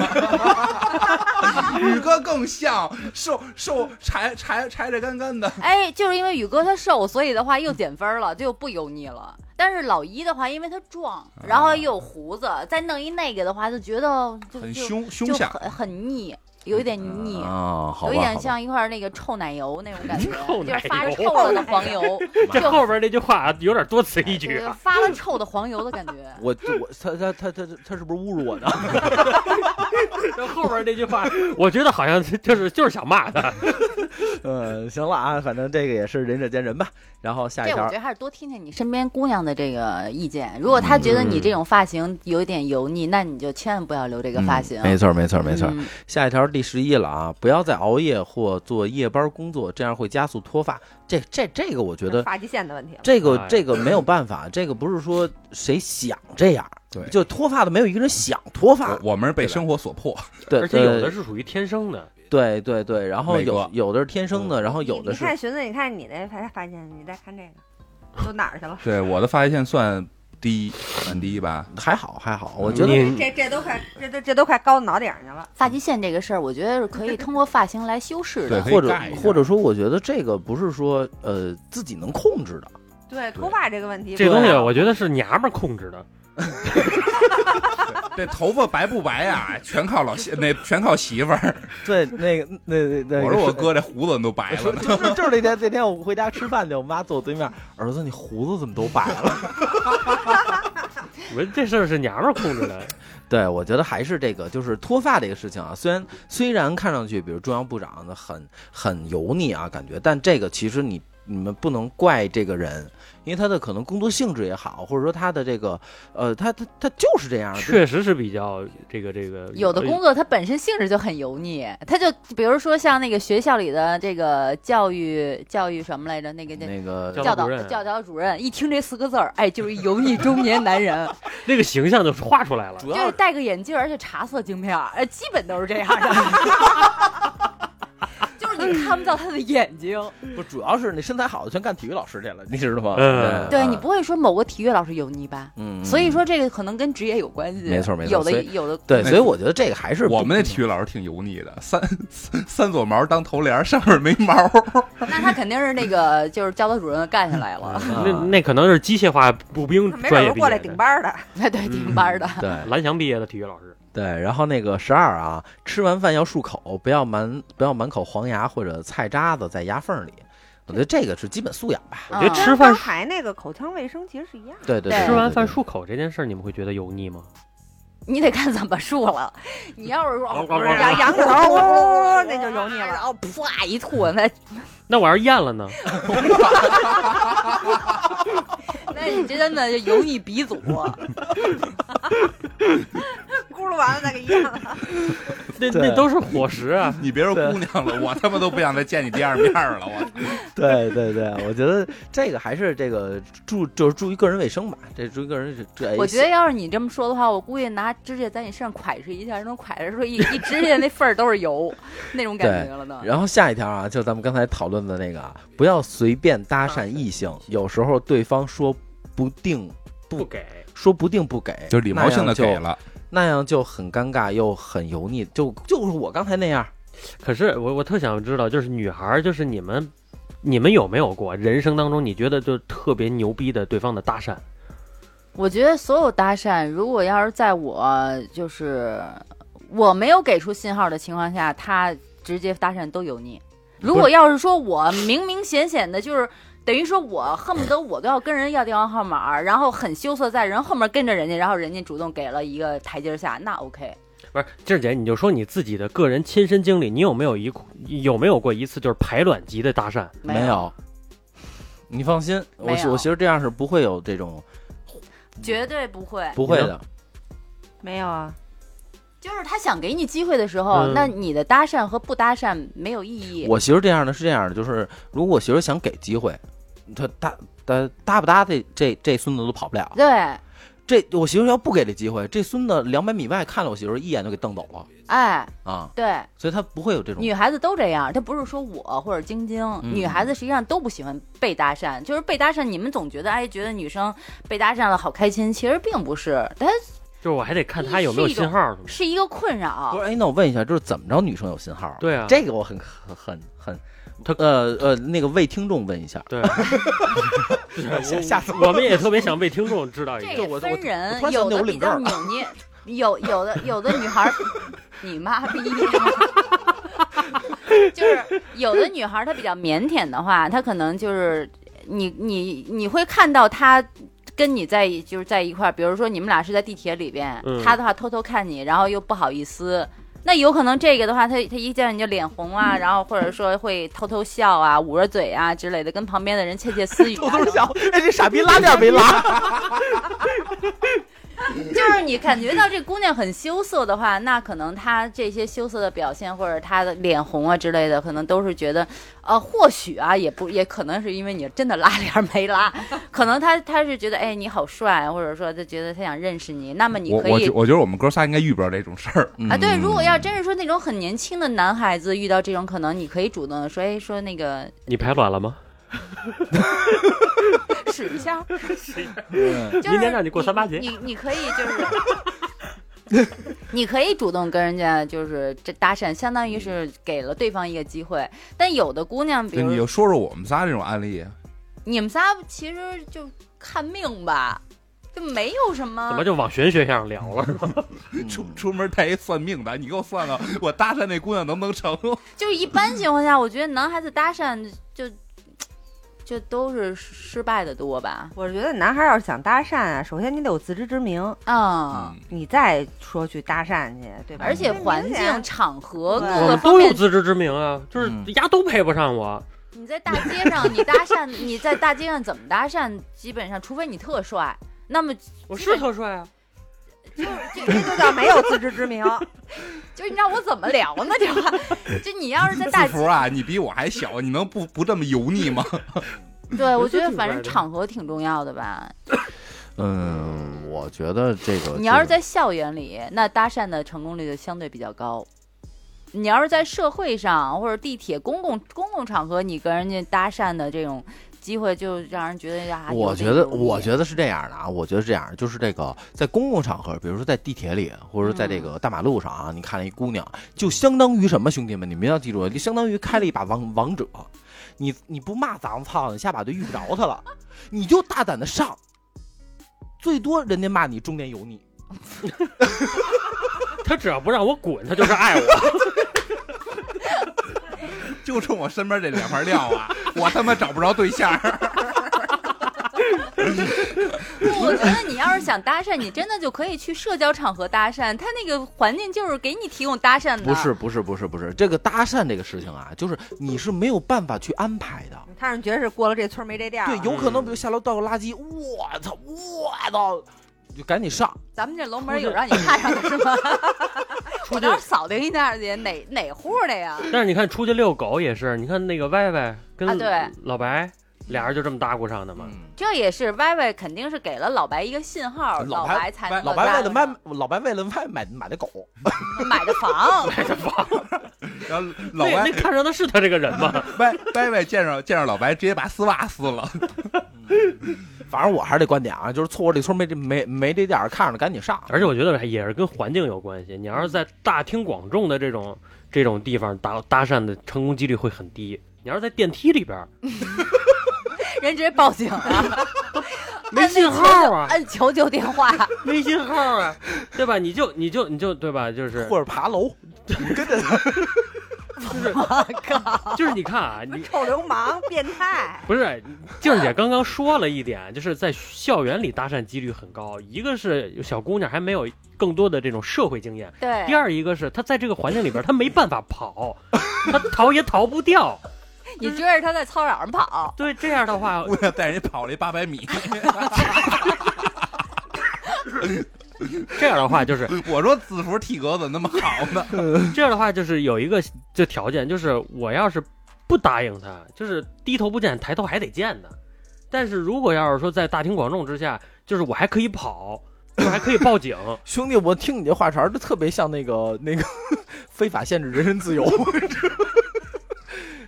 宇哥更像瘦瘦柴柴柴柴干干的，哎，就是因为宇哥他瘦，所以的话又减分了，就不油腻了。但是老一的话，因为他壮，然后又有胡子，再弄一那个的话，就觉得就很就凶凶相。就很很腻，有一点腻。啊，好，有一点像一块那个臭奶油那种感觉，臭奶就是发臭了的黄油，这后边那句话有点多此一举啊。发了臭的黄油的感觉。我我他他他他他是不是侮辱我呢？这后边那句话，我觉得好像就是就是想骂他。嗯，行了啊，反正这个也是仁者见仁吧。然后下一条这我觉，得还是多听听你身边姑娘的这个意见。如果她觉得你这种发型有一点油腻，那你就千万不要留这个发型。嗯没错没错没错。嗯下一条第十一了啊，不要再熬夜或做夜班工作，这样会加速脱发。这这这个我觉得。发际线的问题了。这个哎这个没有办法，这个不是说谁想这样，对就脱发的没有一个人想脱发我，我们是被生活所迫，对，而且有的是属于天生的，对对对，然后有有的是天生的，然后有的是你你看寻思，你看你那发发现，你再看这个，都哪儿去了？对我的发际线算低，很低吧。还好还好，我觉得这这都快，这都这都快高到脑顶上去了。发际线这个事儿，我觉得是可以通过发型来修饰的。对或者或者说，我觉得这个不是说呃自己能控制的，对脱发这个问题，这东西我觉得是娘们儿控制的。这头发白不白呀？全靠老媳，那全靠媳妇儿。对，那个那那那我说我哥这胡子都白了呢。就是就是那天那天我回家吃饭去，我妈坐我对面，儿子你胡子怎么都白了？我说这事儿是娘们儿控制的，对，我觉得还是这个，就是脱发这个事情啊。虽然虽然看上去，比如中央部长的很很油腻啊，感觉，但这个其实你你们不能怪这个人，因为他的可能工作性质也好，或者说他的这个呃，他他他就是这样。确实是比较这个这个。有的工作它本身性质就很油腻，他就比如说像那个学校里的这个教育教育什么来着，那个那那个教导教导主任一听这四个字儿，哎，就是油腻中年男人，那个形象就画出来了。主要就是戴个眼镜，而且茶色镜片儿，哎，基本都是这样的。就是你看不到他的眼睛，不主要是那身材好的全干体育老师去了，你知道吗？嗯对你不会说某个体育老师油腻吧？嗯，所以说这个可能跟职业有关系。没错没错有的有的对，所以我觉得这个还是我们那体育老师挺油腻的，三三撮毛当头帘，上面没毛。那他肯定是那个就是教导主任干下来了，那那可能是机械化步兵没专业过来，顶班的。对 对，顶班的。对蓝翔毕业的体育老师。对，然后那个十二啊，吃完饭要漱口，不要满不要满口黄牙或者菜渣子在牙缝里。我觉得这个是基本素养吧。我觉得嗯吃饭跟刚才那个口腔卫生其实是一样的。对对对对，吃完饭漱口这件事儿，你们会觉得油腻吗？你得看怎么漱了。你要是说呱呱呱羊羊头儿，呜呜呜，那就油腻了。然后啪一吐，那 那我要是咽了呢？那你这真的就油腻鼻祖。咕噜完了再给咽了。那那都是伙食啊。你别说姑娘了，我 他妈都不想再见你第二面了。我 对对对，我觉得这个还是这个注就是注意个人卫生吧，这注意个人这。我觉得要是你这么说的话，我估计拿指甲在你身上蒯哧一下，那种蒯哧说一一指甲那缝儿都是油，那种感觉了呢。然后下一条啊，就咱们刚才讨论的那个啊，不要随便搭讪异性，有时候对方说不定不给，说不定不给，就礼貌性的给了，那样就很尴尬又很油腻，就就是我刚才那样。可是我我特想知道，就是女孩儿，就是你们，你们有没有过人生当中你觉得就特别牛逼的对方的搭讪？我觉得所有搭讪，如果要是在我就是我没有给出信号的情况下，他直接搭讪都油腻。如果要是说我明明显显的，就是等于说我恨不得我都要跟人要电话号码，然后很羞涩在人后面跟着人家，然后人家主动给了一个台阶下，那 OK。不是，静儿姐，你就说你自己的个人亲身经历，你有没有一有没有过一次就是排卵级的搭讪？没有你放心，我我其实这样是不会有这种绝对不会。不会的。没有啊，就是他想给你机会的时候，嗯那你的搭讪和不搭讪没有意义。我媳妇这样的是这样的，就是如果我媳妇想给机会，她搭搭搭不搭这这这孙子都跑不了。对，这我媳妇要不给这机会，这孙子两百米外看了我媳妇一眼就给瞪走了哎，啊，对，所以他不会有这种女孩子都这样，她不是说我或者晶晶，嗯女孩子实际上都不喜欢被搭讪，就是被搭讪，你们总觉得哎，觉得女生被搭讪了好开心，其实并不是，但就是我还得看他有没有信号。是一个困扰不是，。哎，那我问一下，就是怎么着女生有信号？对啊，这个我很很很很，他呃呃，那个为听众问一下，对，下下次我们也特别想为听众知道一个。分人有的比较扭捏，有有的有的女孩，你妈逼！就是有的女孩她比较腼腆的话，她可能就是你你你会看到她。跟你在一就是在一块儿，比如说你们俩是在地铁里边，嗯她的话偷偷看你，然后又不好意思，那有可能这个的话，他他一见你就脸红啊，然后或者说会偷偷笑啊、捂着嘴啊之类的，跟旁边的人窃窃私语、啊。偷偷笑，哎，这傻逼拉链没拉，就是你感觉到这姑娘很羞涩的话，那可能她这些羞涩的表现或者她的脸红啊之类的，可能都是觉得，呃，或许啊，也不也可能是因为你真的拉链没拉，可能她她是觉得，哎，你好帅，或者说她觉得她想认识你，那么你可以我我觉我觉得我们哥仨应该遇不着这种事儿。啊，对，如果要嗯真是说那种很年轻的男孩子遇到这种，可能你可以主动的说，哎，说那个你排卵了吗？试一下，嗯就是明天让你过三八节你你可以就是，你可以主动跟人家就是这搭讪，相当于是给了对方一个机会。但有的姑娘，比如你就说说我们仨这种案例，你们仨，其实就看命吧，就没有什么。怎么就往玄学上聊了？出出门带一算命的，你给我算算，我搭讪那姑娘能不能成？就是一般情况下，我觉得男孩子搭讪就就都是失败的多吧。我觉得男孩要是想搭讪啊，首先你得有自知之明，啊、你再说去搭讪去，对吧？而且环境、场合各个方面，都有自知之明啊，就是嗯丫都配不上我。你在大街上，你搭讪，你在大街上怎么搭讪？基本上，除非你特帅，那么我是特帅啊，就这就叫没有自知之明。就是你让我怎么聊呢？这话，就你要是在大街，字符啊，你比我还小，你能不不这么油腻吗？对我觉得反正场合挺重要的吧。嗯，我觉得这个你要是在校园里，那搭讪的成功率就相对比较高。你要是在社会上或者地铁公共公共场合，你跟人家搭讪的这种机会，就让人觉得呀，我觉得，我觉得是这样的啊，我觉得是这样，就是这个在公共场合，比如说在地铁里，或者说在这个大马路上啊，你看了一姑娘，就相当于什么，兄弟们，你们要记住，就相当于开了一把王王者，你你不骂脏操，你下把就遇不着他了，你就大胆的上，最多人家骂你中年油腻，他只要不让我滚，他就是爱我。就冲我身边这两块料啊，我他妈找不着对象。不，我觉得你要是想搭讪，你真的就可以去社交场合搭讪，他那个环境就是给你提供搭讪的。不是不是不是不是，这个搭讪这个事情啊，就是你是没有办法去安排的。他是觉得是过了这村没这店儿对，有可能比如下楼倒个垃圾，我操，我操，就赶紧上。咱们这楼门有让你看上的是吗？我倒是扫听一下去，哪哪户的呀？但是你看出去遛狗也是，你看那个歪歪跟老白俩人就这么搭咕上的嘛。嗯这也是歪歪肯定是给了老白一个信号，老老白白才能老白为了买买，老白为了买买买的狗，买的房，买的房然后老那白那看上的是他这个人吗？歪歪歪见着见着老白，直接把丝袜撕了。反正我还是这观点啊，就是错过这村没这没没这点儿，看着赶紧上。而且我觉得也是跟环境有关系。你要是在大庭广众的这种这种地方搭搭讪的成功几率会很低。你要是在电梯里边儿，人直接报警了，没信号啊，按求救电话。没信号啊，对吧？你就你就你就对吧？就是或者爬楼，跟着 就是就是你看啊，你臭流氓、变态。不是静姐刚刚说了一点，就是在校园里搭讪几率很高。一个是小姑娘还没有更多的这种社会经验，对，第二一个是她在这个环境里边，她没办法跑，她逃也逃不掉。你追着他在操场上跑，对，这样的话，姑娘带人跑了一八百米，这样的话就是 我说字符体格怎么那么好呢？这样的话就是有一个这条件，就是我要是不答应他，就是低头不见抬头还得见呢。但是如果要是说在大庭广众之下，就是我还可以跑，我还可以报警。兄弟，我听你这话茬儿，就特别像那个那个非法限制人身自由。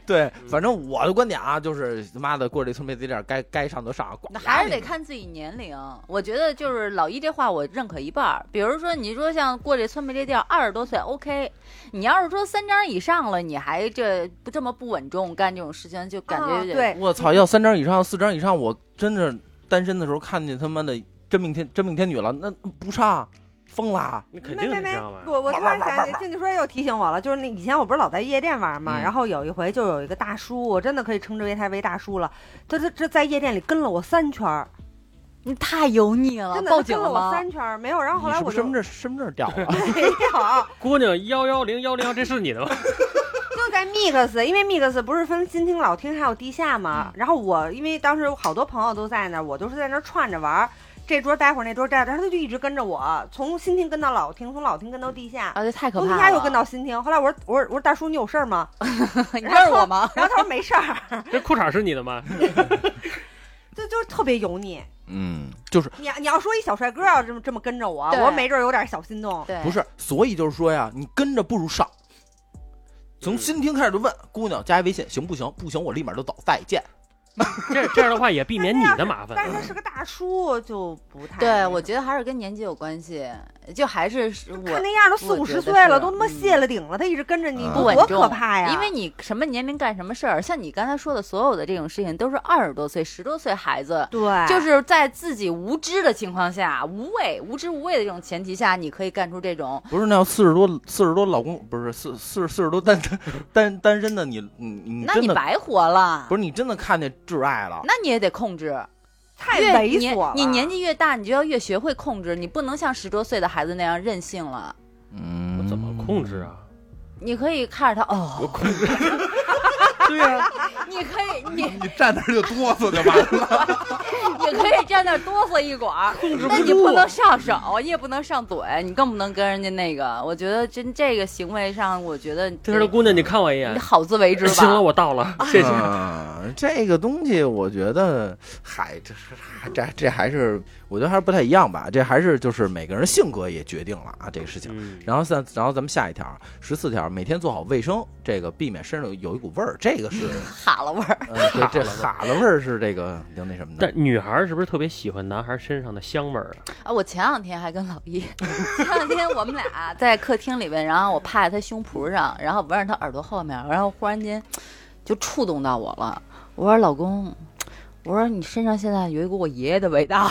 对，反正我的观点啊，就是他妈的过这村没这店，该该上就上，那还是得看自己年龄。我觉得就是老一这话我认可一半儿。比如说你说像过这村没这店儿，二十多岁 OK。你要是说三张以上了，你还这不这么不稳重干这种事情，就感觉有点啊对我操，要三张以上、四张以上，我真的单身的时候看见他妈的真命天真命天女了，那不上，疯啦！那肯定没没？我我突然想起，静静说又提醒我了，就是那以前我不是老在夜店玩嘛，嗯然后有一回就有一个大叔，我真的可以称之为他为大叔了，他他这在夜店里跟了我三圈儿，你太油腻了，真的报他跟了我警了吗？三圈儿，没有，然后后来我身份证身份证掉了？没有，姑娘幺幺零幺零，这是你的吗？就在 Mix，因为 Mix 不是分新厅、老厅还有地下嘛。然后我因为当时好多朋友都在那儿，我都是在那儿串着玩儿。这桌待会儿，那桌待会儿，他就一直跟着我，从新厅跟到老厅，从老厅跟到地下，啊，这太可怕了！从地下又跟到新厅。后来我说我说我说大叔你有事儿吗？你认识我吗？然后他说没事儿，这裤衩是你的吗？就就是特别油腻。嗯，就是你要你要说一小帅哥要这么这么跟着我，对我没准儿有点小心动。对，不是？所以就是说呀，你跟着不如上。从新厅开始就问姑娘加一微信行不行？不行，我立马就走，再见。这这样的话也避免你的麻烦。但是他是个大叔，就不太对，我觉得还是跟年纪有关系，就还是是我看那样都四五十岁了，都他妈卸了顶了，他一直跟着你，嗯多多不稳重，可怕呀！因为你什么年龄干什么事儿，像你刚才说的所有的这种事情，都是二十多岁、十多岁孩子。对，就是在自己无知的情况下，无畏、无知无畏的这种前提下，你可以干出这种不是那要四十多四十多老公不是四四四十多单单单身的你你你那你白活了。不是你真的看见挚爱了？那你也得控制，太越猥琐了。你年纪越大，你就要越学会控制，你不能像十多岁的孩子那样任性了。嗯我怎么控制？啊？你可以看着他哦，我控制。对呀、你可以你你站那儿就哆嗦就完了。你可以站那儿哆嗦一会儿，那你不能上手，你也不能上嘴，你更不能跟人家那个。我觉得真这个行为上，我觉得这是姑娘，你看我一眼你。好自为之吧。行了，我到了，谢谢。嗯，这个东西我觉得，嗨，这是这这还是我觉得还是不太一样吧。这还是就是每个人性格也决定了啊这个事情。嗯，然后三，然后咱们下一条，十四条，每天做好卫生，这个避免身上有一股味儿，这个是，哈了味儿，这哈了味儿是这个挺那什么的。但女孩是不是特别喜欢男孩身上的香味儿啊？啊！我前两天还跟老一，前两天我们俩在客厅里边，然后我趴在他胸脯上，然后闻着他耳朵后面，然后忽然间就触动到我了。我说老公，我说你身上现在有一股我爷爷的味道。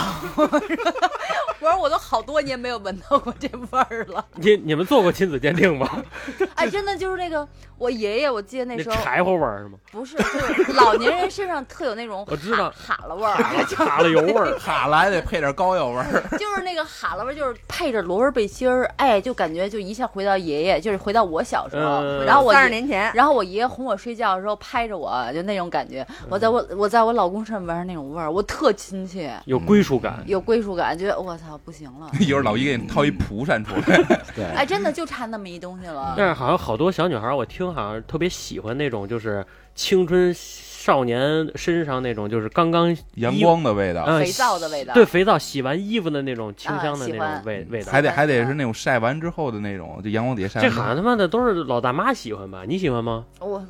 我说我都好多年没有闻到过这味儿了。你你们做过亲子鉴定吗？哎，真的就是那个我爷爷，我记得那那时候柴火味儿是吗？不是，就是老年人身上特有那种 我知道哈哈了味儿。哈喇油味儿。哈喇还得配点膏药味儿。就是那个哈喇味儿，就是配着罗纹背心儿，哎，就感觉就一下回到爷爷，就是回到我小时候。嗯然后我爷，三十年前，然后我爷爷哄我睡觉的时候拍着我，就那种感觉。我在我我在我老公身上闻着那种味儿，我特亲切，有归属感。有归属感，觉得我操不行了。一会儿老一给你掏一蒲扇出来，对，哎，真的就差那么一东西了。但是好像好多小女孩，我听好像特别喜欢那种，就是青春少年身上那种，就是刚刚阳光的味道，嗯肥皂的味道对，肥皂洗完衣服的那种清香的那种味味道。还得还得是那种晒完之后的那种，就阳光底下晒完。这好像他妈的都是老大妈喜欢吧？你喜欢吗？我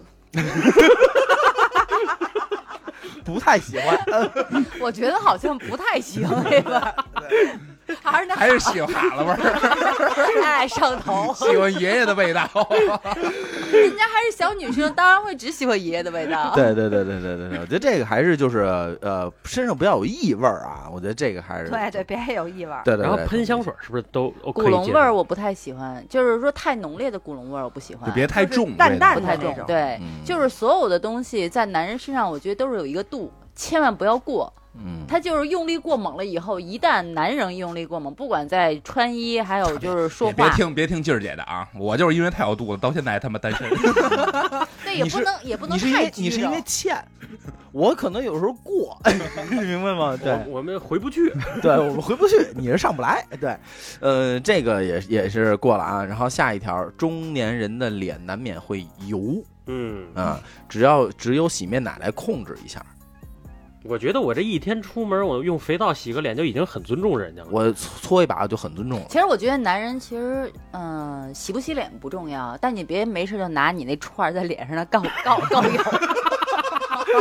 不太喜欢。我觉得好像不太行，这个 还是那还是喜欢哈喇味儿，哎上头。喜欢爷爷的味道。人家还是小女生，当然会只喜欢爷爷的味道。对对对对对对对，我觉得这个还是就是呃，身上不要有异味儿啊。我觉得这个还是对对，别有异味儿。对对对。然后喷香水是不是都都古？龙味儿我不太喜欢，就是说太浓烈的古龙味儿我不喜欢就，别太重，淡淡味道不太重那种。对，嗯就是所有的东西在男人身上，我觉得都是有一个度，千万不要过。嗯，他就是用力过猛了以后，一旦男人用力过猛，不管在穿衣，还有就是说别别，听别听静儿姐的啊，我就是因为太有肚子，到现在他妈单身。对，也不能也不能你是因太你是因为。欠，我可能有时候过，你明白吗？对我我们回不去。对，我们回不去，你是上不来。对，呃，这个也也是过了啊。然后下一条，中年人的脸难免会油嗯，啊，只要只有洗面奶来控制一下。我觉得我这一天出门，我用肥皂洗个脸就已经很尊重人家了。我搓一把就很尊重了。其实我觉得男人其实，嗯、洗不洗脸不重要，但你别没事就拿你那串在脸上那告告告油。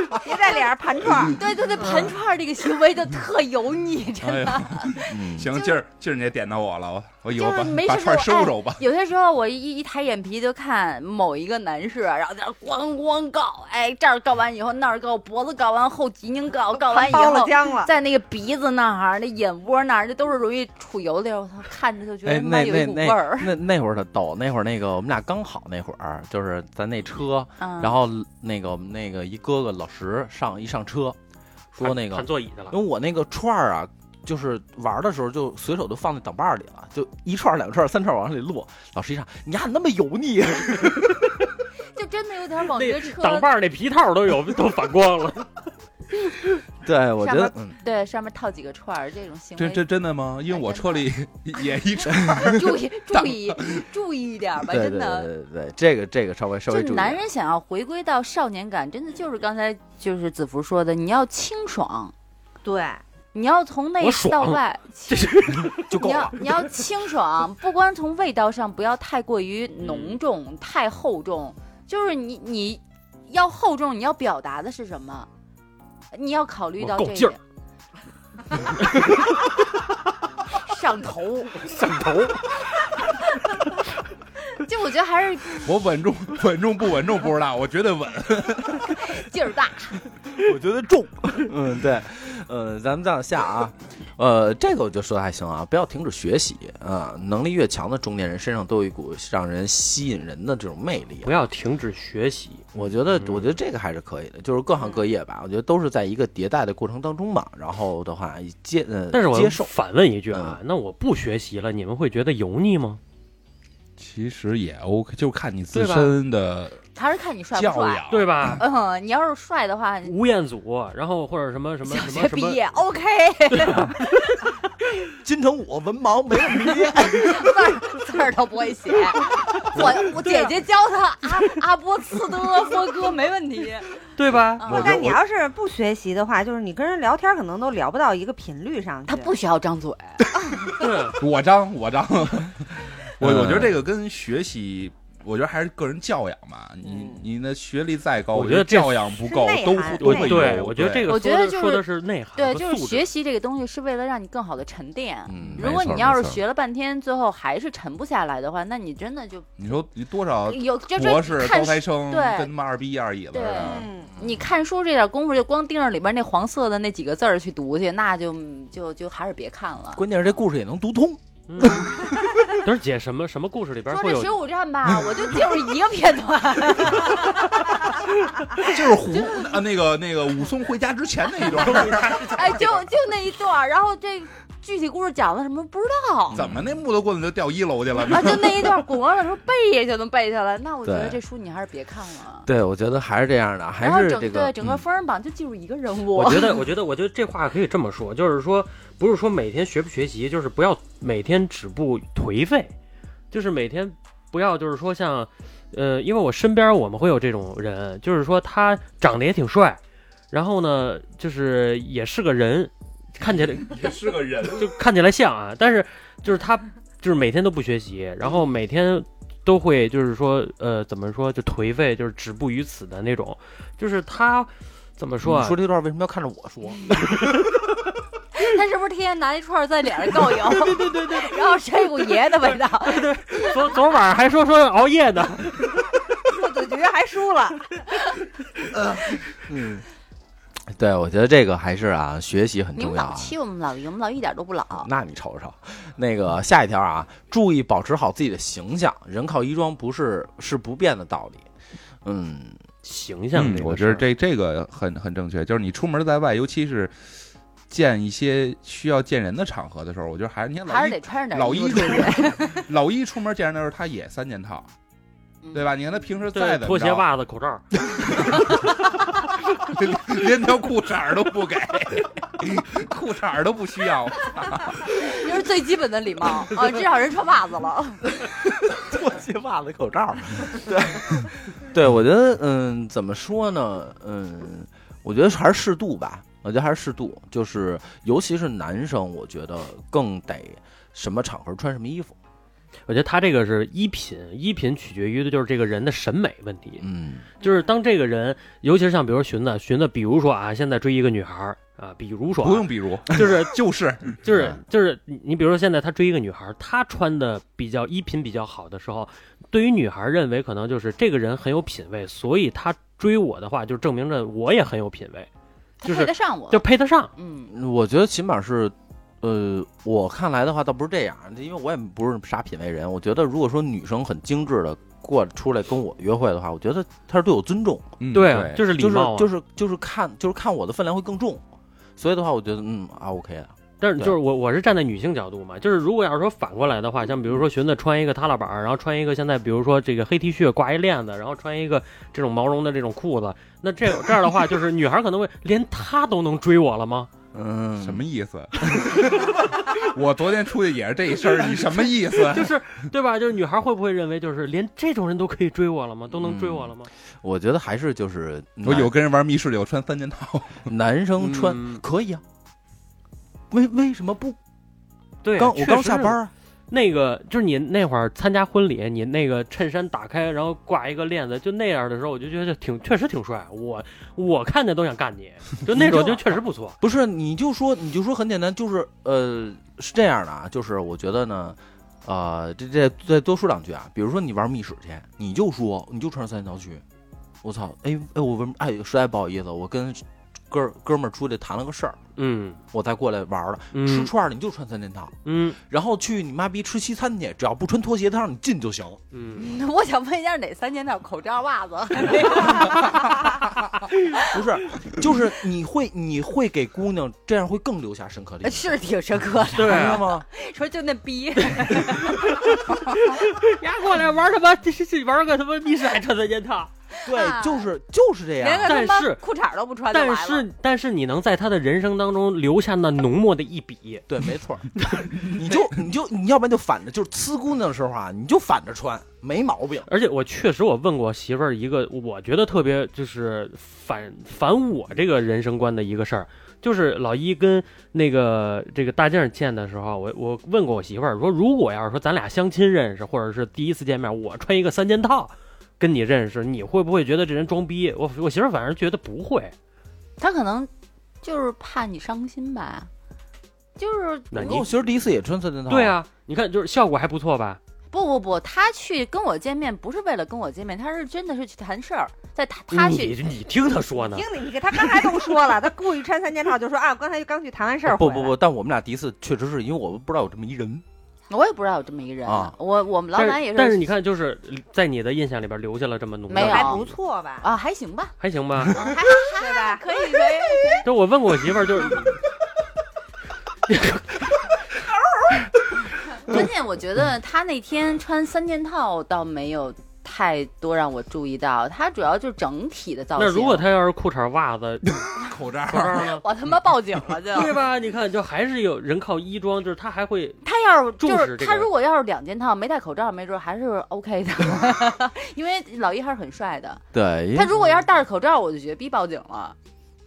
别在脸上盘串儿。对对对，盘串儿这个行为就特油腻，真的。行，就是今儿今儿你也点到我了，我我以后把就是没把串收收吧。有些时候我一一抬眼皮就看某一个男士，然后在那儿咣咣告，哎，这儿告完以后那儿告，脖子告完后脊梁告，告完以后在那个鼻子那儿、那眼窝那儿，这都是容易出油的。我操，看着就觉哎，得有一股那那那味儿。那那会儿他逗，那会儿那个我们俩刚好那会儿，就是咱那车，嗯，然后那个我们那个一哥哥老石上一上车，说那个看座椅去了因，为我那个串儿啊，就是玩的时候就随手就放在挡把里了，就一串、两串、三串儿往里落。老师一上，你还那么油腻，就真的有点往这那个车挡把儿那皮套都有都反光了。对我觉得对上面套几个串儿，这种行为真真真的吗？因为我车里也一串 注意 注意注意一点吧，真的。对对对，这个这个稍微稍微注。男人想要回归到少年感，真的就是刚才就是子福说的，你要清爽，对，你要从内到外，就够了。你要你要清爽，不光从味道上不要太过于浓重、太厚重，就是你你要厚重，你要表达的是什么？你要考虑到这我够劲儿。点。上头，上头，就我觉得还是 我稳重稳重不稳重不知道，我觉得稳。劲儿大。我觉得重。嗯，对，呃，咱们再往下啊，呃，这个我就说的还行啊，不要停止学习啊、能力越强的中年人身上都有一股让人吸引人的这种魅力啊不。要停止学习。我觉得，嗯我觉得这个还是可以的，就是各行各业吧，我觉得都是在一个迭代的过程当中嘛。然后的话，接呃但是我接受，反问一句啊，那我不学习了，你们会觉得油腻吗？其实也 OK，就看你自身的还是看你帅不教帅。养，对吧？嗯，你要是帅的话，吴彦祖，然后或者什么什么小什么什么，学毕业 OK，金城武文盲没问题。字儿字儿都不会写。我我姐姐教他阿阿波茨德波哥没问题。对吧？但你我要是不学习的话，就是你跟人聊天可能都聊不到一个频率上去。他不需要张嘴，对，我张我张，我嗯我觉得这个跟学习，我觉得还是个人教养吧。你你的学历再高，我觉得教养不够都都会有。对，我觉得这个我觉得就是说的是内涵对，就是学习这个东西是为了让你更好的沉淀。嗯，如果你要是学了半天，最后还是沉不下来的话，那你真的就你说你多少有就博士、高材生对跟他妈二逼一二乙子似的，嗯，你看书这点功夫，就光盯着里边那黄色的那几个字儿去读去，那就就就还是别看了。关键是这故事也能读通。嗯，但是姐什么什么故事里边会有说这水浒传吧，我就记住一个片段，就是胡啊那个那个武松回家之前那一段，哎，就就那一段儿，然后这具体故事讲的什么不知道。怎么那木头棍子就掉一楼去了呢？啊，就那一段滚光的时候背就能背下来，那我觉得这书你还是别看了。对，我觉得还是这样的，还然后整是这个对整个嗯封神榜就记住一个人物，我觉得，我觉得，我觉得这话可以这么说，就是说，不是说每天学不学习，就是不要每天止步颓废，就是每天不要就是说像，呃，因为我身边我们会有这种人，就是说他长得也挺帅，然后呢，就是也是个人，看起来也是个人，就看起来像啊，但是就是他就是每天都不学习，然后每天都会就是说呃怎么说就颓废，就是止步于此的那种，就是他怎么说啊？说这段为什么要看着我说？他是不是天天拿一串在脸上告油？对对对对，然后身上有股爷的味道。昨昨晚上还说说熬夜呢，父子局还输了，嗯，对，我觉得这个还是啊，学习很重要啊。老欺我们老于，我们老于一点都不老。那你瞅瞅，那个下一条啊，注意保持好自己的形象，人靠衣装不是是不变的道理。嗯，形象这，个嗯我觉得这这个很很正确，就是你出门在外，尤其是见一些需要见人的场合的时候，我觉得还是你看老还是得穿着点老一衣服出门。老一出门见人的时候，他也三件套，对吧？你看他平时再对怎么拖鞋、袜子、口罩，连条裤衩都不给，裤衩都不需要。这是最基本的礼貌啊，至少人穿袜子了。拖鞋、袜子、口罩，对，对，我觉得，嗯，怎么说呢？嗯，我觉得还是适度吧。我觉得还是适度，就是尤其是男生，我觉得更得什么场合穿什么衣服。我觉得他这个是衣品，衣品取决于的就是这个人的审美问题。嗯就是当这个人，尤其是像比如说寻子，寻子，比如说啊，现在追一个女孩儿啊，比如说啊不用比如，就是 就是就是就是你你比如说现在他追一个女孩儿，他穿的比较衣品比较好的时候，对于女孩儿认为可能就是这个人很有品位，所以他追我的话，就证明着我也很有品位，他就是配得上我，就配得上。嗯，我觉得起码是，呃，我看来的话倒不是这样，因为我也不是啥品味人。我觉得如果说女生很精致的过出来跟我约会的话，我觉得她是对我尊重，嗯对啊，就是礼就是貌啊。就是就是看就是看我的分量会更重，所以的话，我觉得嗯啊 OK 的。但是就是我我是站在女性角度嘛，就是如果要是说反过来的话，像比如说寻子穿一个踏拉板，然后穿一个现在比如说这个黑 T 恤挂一链子，然后穿一个这种毛绒的这种裤子，那这这样的话，就是女孩可能会连他都能追我了吗？嗯，什么意思？我昨天出去也是这一身，你什么意思？就是对吧？就是女孩会不会认为就是连这种人都可以追我了吗？都能追我了吗？我觉得还是就是我有跟人玩密室的，有穿三件套，男生穿、嗯可以啊，为为什么不？对，刚我刚下班啊，那个就是你那会儿参加婚礼，你那个衬衫打开，然后挂一个链子，就那样的时候，我就觉得挺确实挺帅。我我看见都想干你，就那种就确实不错。不是，你就说你就说很简单，就是呃是这样的啊，就是我觉得呢，呃这这再多说两句啊，比如说你玩密室去，你就说你就穿三条去，我操，哎哎我问哎实在不好意思，我跟哥哥们儿出去谈了个事儿，嗯我再过来玩了，吃嗯串儿你就穿三件套，嗯然后去你妈逼吃西餐去，只要不穿拖鞋，他让你进就行。嗯，我想问一下哪三件套？口罩、袜子，不是，就是你会你会给姑娘这样会更留下深刻的印象。是挺深刻的。对啊明白，吗？说就那逼，丫过来玩他妈这是玩个他妈密室还穿三件套，对啊，就是就是这样。但是裤衩都不穿但。是但是你能在他的人生当中留下那浓墨的一笔。对，没错，你就你就你要不然就反着，就是呲姑娘的时候啊，你就反着穿，没毛病。而且我确实我问过媳妇儿一个我觉得特别就是反反我这个人生观的一个事儿，就是老一跟那个这个大静见的时候，我我问过我媳妇儿说，如果要是说咱俩相亲认识，或者是第一次见面，我穿一个三件套跟你认识，你会不会觉得这人装逼？我我媳妇儿反而觉得不会。他可能就是怕你伤心吧，就是那你我媳妇第一次也穿三件套。对，啊，你看就是效果还不错吧？不不不，他去跟我见面不是为了跟我见面，他是真的是去谈事儿，在他他去你听他说呢听，你，你他刚才都说了，他故意穿三件套，就说啊，我刚才刚去谈完事儿不不不，但我们俩第一次确实是因为我不知道有这么一人。我也不知道有这么一个人，啊我我们老但板也是但是你看，就是在你的印象里边留下了这么浓的，没有还不错吧？啊还行吧，还行吧？啊还还 对吧？可以可以可以，就我问过我媳妇儿，就是 关键我觉得他那天穿三件套倒没有太多让我注意到，他主要就整体的造型。那如果他要是裤衩、袜子、口罩呢？我他妈报警了就。对吧？你看，就还是有人靠衣装，就是他还会他要是就是他如果要是两件套没戴口罩，没准还是 OK 的，因为老一还是很帅的。对，他如果要是戴着口罩，我就觉得逼报警了，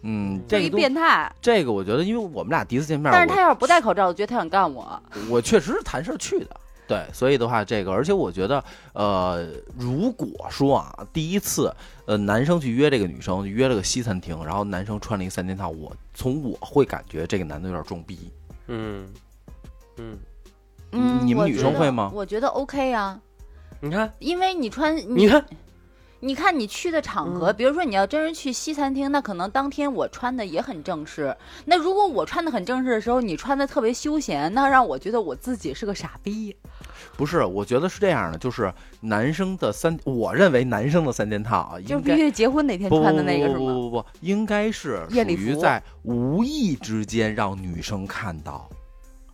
嗯，这一这个变态。这个我觉得，因为我们俩第一次见面，但是他要是不戴口罩，我觉得他想干我。我我确实是谈事儿去的。对，所以的话，这个，而且我觉得，呃，如果说啊，第一次，呃，男生去约这个女生，约了个西餐厅，然后男生穿了一个三件套，我从我会感觉这个男的有点装逼。嗯嗯，嗯，你们女生会吗我觉得 OK 啊，你看，因为你穿你看，你看你去的场合，嗯比如说你要真是去西餐厅，那可能当天我穿的也很正式。那如果我穿的很正式的时候，你穿的特别休闲，那让我觉得我自己是个傻逼。不是，我觉得是这样的，就是男生的三，我认为男生的三件套啊，就应该必须结婚那天不穿的那个不是吗？不不不不，应该是属于在无意之间让女生看到，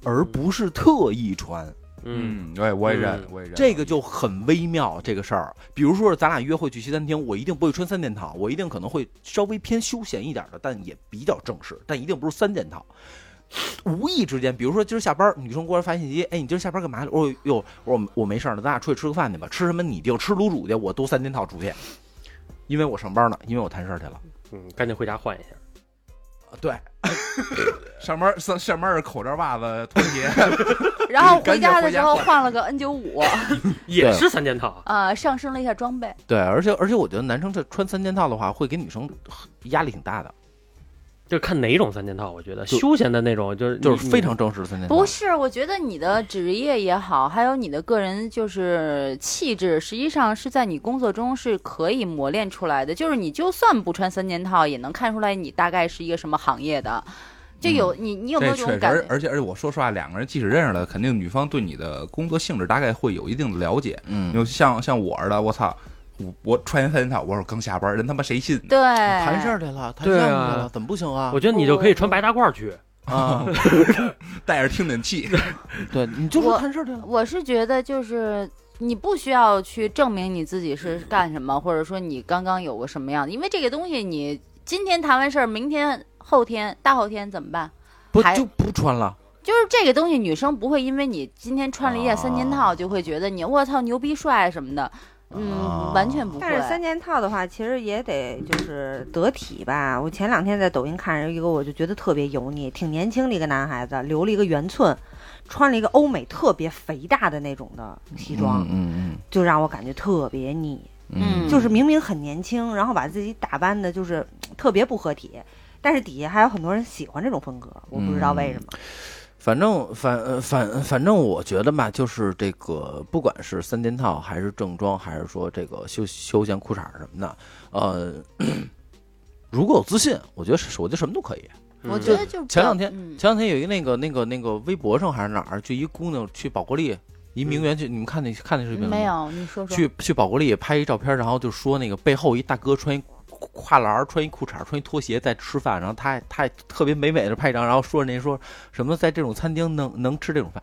而不是特意穿。嗯，嗯，对，我也认嗯，我也认。这个就很微妙，这个事儿。比如说，咱俩约会去西餐厅，我一定不会穿三件套，我一定可能会稍微偏休闲一点的，但也比较正式，但一定不是三件套。无意之间，比如说今儿下班，女生过来发信息，哎，你今儿下班干嘛去？我说哟，我说我没事儿呢，咱俩出去吃个饭去吧。吃什么你定，吃卤煮去，我都三件套出去，因为我上班呢，因为我谈事儿去了。嗯，赶紧回家换一下。对，上班上上班是口罩、袜子、拖鞋，然后回家的时候换换了个 N 九五，也是三件套。呃，上升了一下装备。对，而且而且我觉得男生这穿三件套的话，会给女生压力挺大的，就看哪种三件套，我觉得休闲的那种，就是就是非常正式的三件套。不是，我觉得你的职业也好，还有你的个人就是气质，实际上是在你工作中是可以磨练出来的。就是你就算不穿三件套，也能看出来你大概是一个什么行业的。就有、你，你有没有这种感觉？而而且而且我说实话，两个人即使认识了，肯定女方对你的工作性质大概会有一定的了解。嗯，就像像我似的，我操，我我穿三件套，我说刚下班，人他妈谁信？对，谈事儿去了，谈对项目啊去了，怎么不行啊我？觉得你就可以穿白大褂去。啊，带着听诊器，对，你就说我谈事儿去了。我是觉得就是。你不需要去证明你自己是干什么，或者说你刚刚有过什么样的，因为这个东西你今天谈完事儿，明天、后天、大后天怎么办？还不就不穿了？就是这个东西，女生不会因为你今天穿了一件三件套，啊就会觉得你我操牛逼帅什么的，嗯，啊完全不会。但是三件套的话，其实也得就是得体吧。我前两天在抖音看着一个，我就觉得特别油腻，挺年轻的一个男孩子，留了一个圆寸，穿了一个欧美特别肥大的那种的西装，嗯就让我感觉特别腻。嗯就是明明很年轻，然后把自己打扮的就是特别不合体，但是底下还有很多人喜欢这种风格，我不知道为什么。反正反呃反反正我觉得吧，就是这个，不管是三件套，还是正装，还是说这个休休闲裤衩什么的，呃，如果有自信，我觉得是我觉得什么都可以。我嗯觉得就前两天嗯前两天有一个那个那个那个微博上还是哪儿，就一姑娘去宝格丽，一名媛去，你们看那看那视频没？有，你说说。去去宝格丽拍一照片，然后就说那个背后一大哥穿一跨栏儿，穿一裤衩，穿一拖鞋在吃饭，然后他还他还特别美美的拍一张，然后说人家说什么在这种餐厅能能吃这种饭，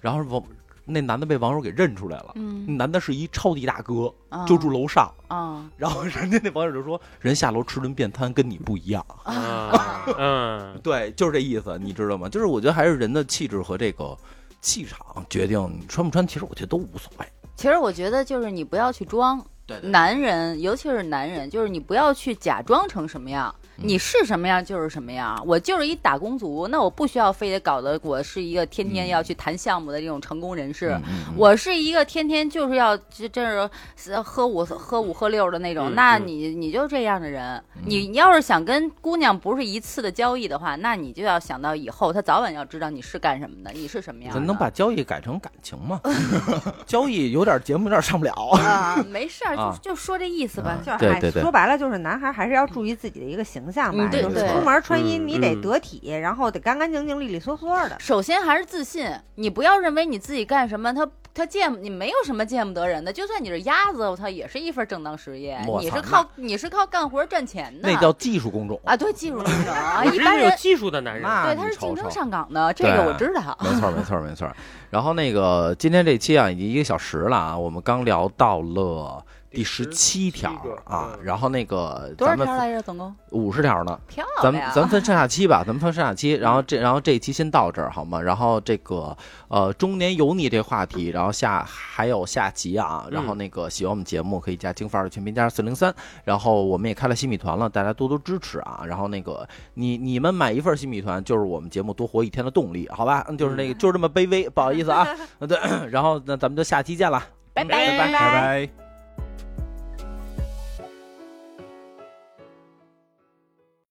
然后网那男的被网友给认出来了，嗯，男的是一超级大哥，啊就住楼上，啊然后人家那网友就说人下楼吃顿便餐跟你不一样，啊，嗯，对，就是这意思，你知道吗？就是我觉得还是人的气质和这个气场决定你穿不穿，其实我觉得都无所谓。其实我觉得就是你不要去装，男人尤其是男人，就是你不要去假装成什么样。嗯你是什么样就是什么样，我就是一打工族，那我不需要非得搞得我是一个天天要去谈项目的这种成功人士，我是一个天天就是要这这是喝五喝五喝六的那种，嗯那嗯你你就这样的人，你你要是想跟姑娘不是一次的交易的话，那你就要想到以后她早晚要知道你是干什么的，你是什么样的。咱能把交易改成感情吗？交易有点节目有点上不了。啊，没事儿，啊就就说这意思吧。就是哎对对对说白了就是男孩还是要注意自己的一个形象吧，嗯对就是对出门穿衣嗯你得嗯得体，然后得干干净净、利利索索的。首先还是自信，你不要认为你自己干什么，他他见你没有什么见不得人的，就算你是鸭子，我操，也是一份正当职业，你是靠你是靠干活赚钱的，那叫技术工种。啊，对，技术工种 啊，一般人有技术的男人，对他是竞争上岗的，这个我知道。没错，没错，没错。然后那个今天这期啊，已经一个小时了啊，我们刚聊到了第十七条第17个啊嗯，然后那个多少咱们条来着？总共五十条呢，漂咱们。咱们分上下期吧，咱们分上下期，然后这然后这一期先到这儿好吗？然后这个呃中年油腻这话题，然后下还有下集啊，然后那个喜欢我们节目可以加京范儿的全拼加四零三，然后我们也开了新米团了，大家多多支持啊。然后那个你你们买一份新米团就是我们节目多活一天的动力，好吧？嗯就是那个就是这么卑微，不好意思啊。对，然后那咱们就下期见了。拜拜拜拜拜拜。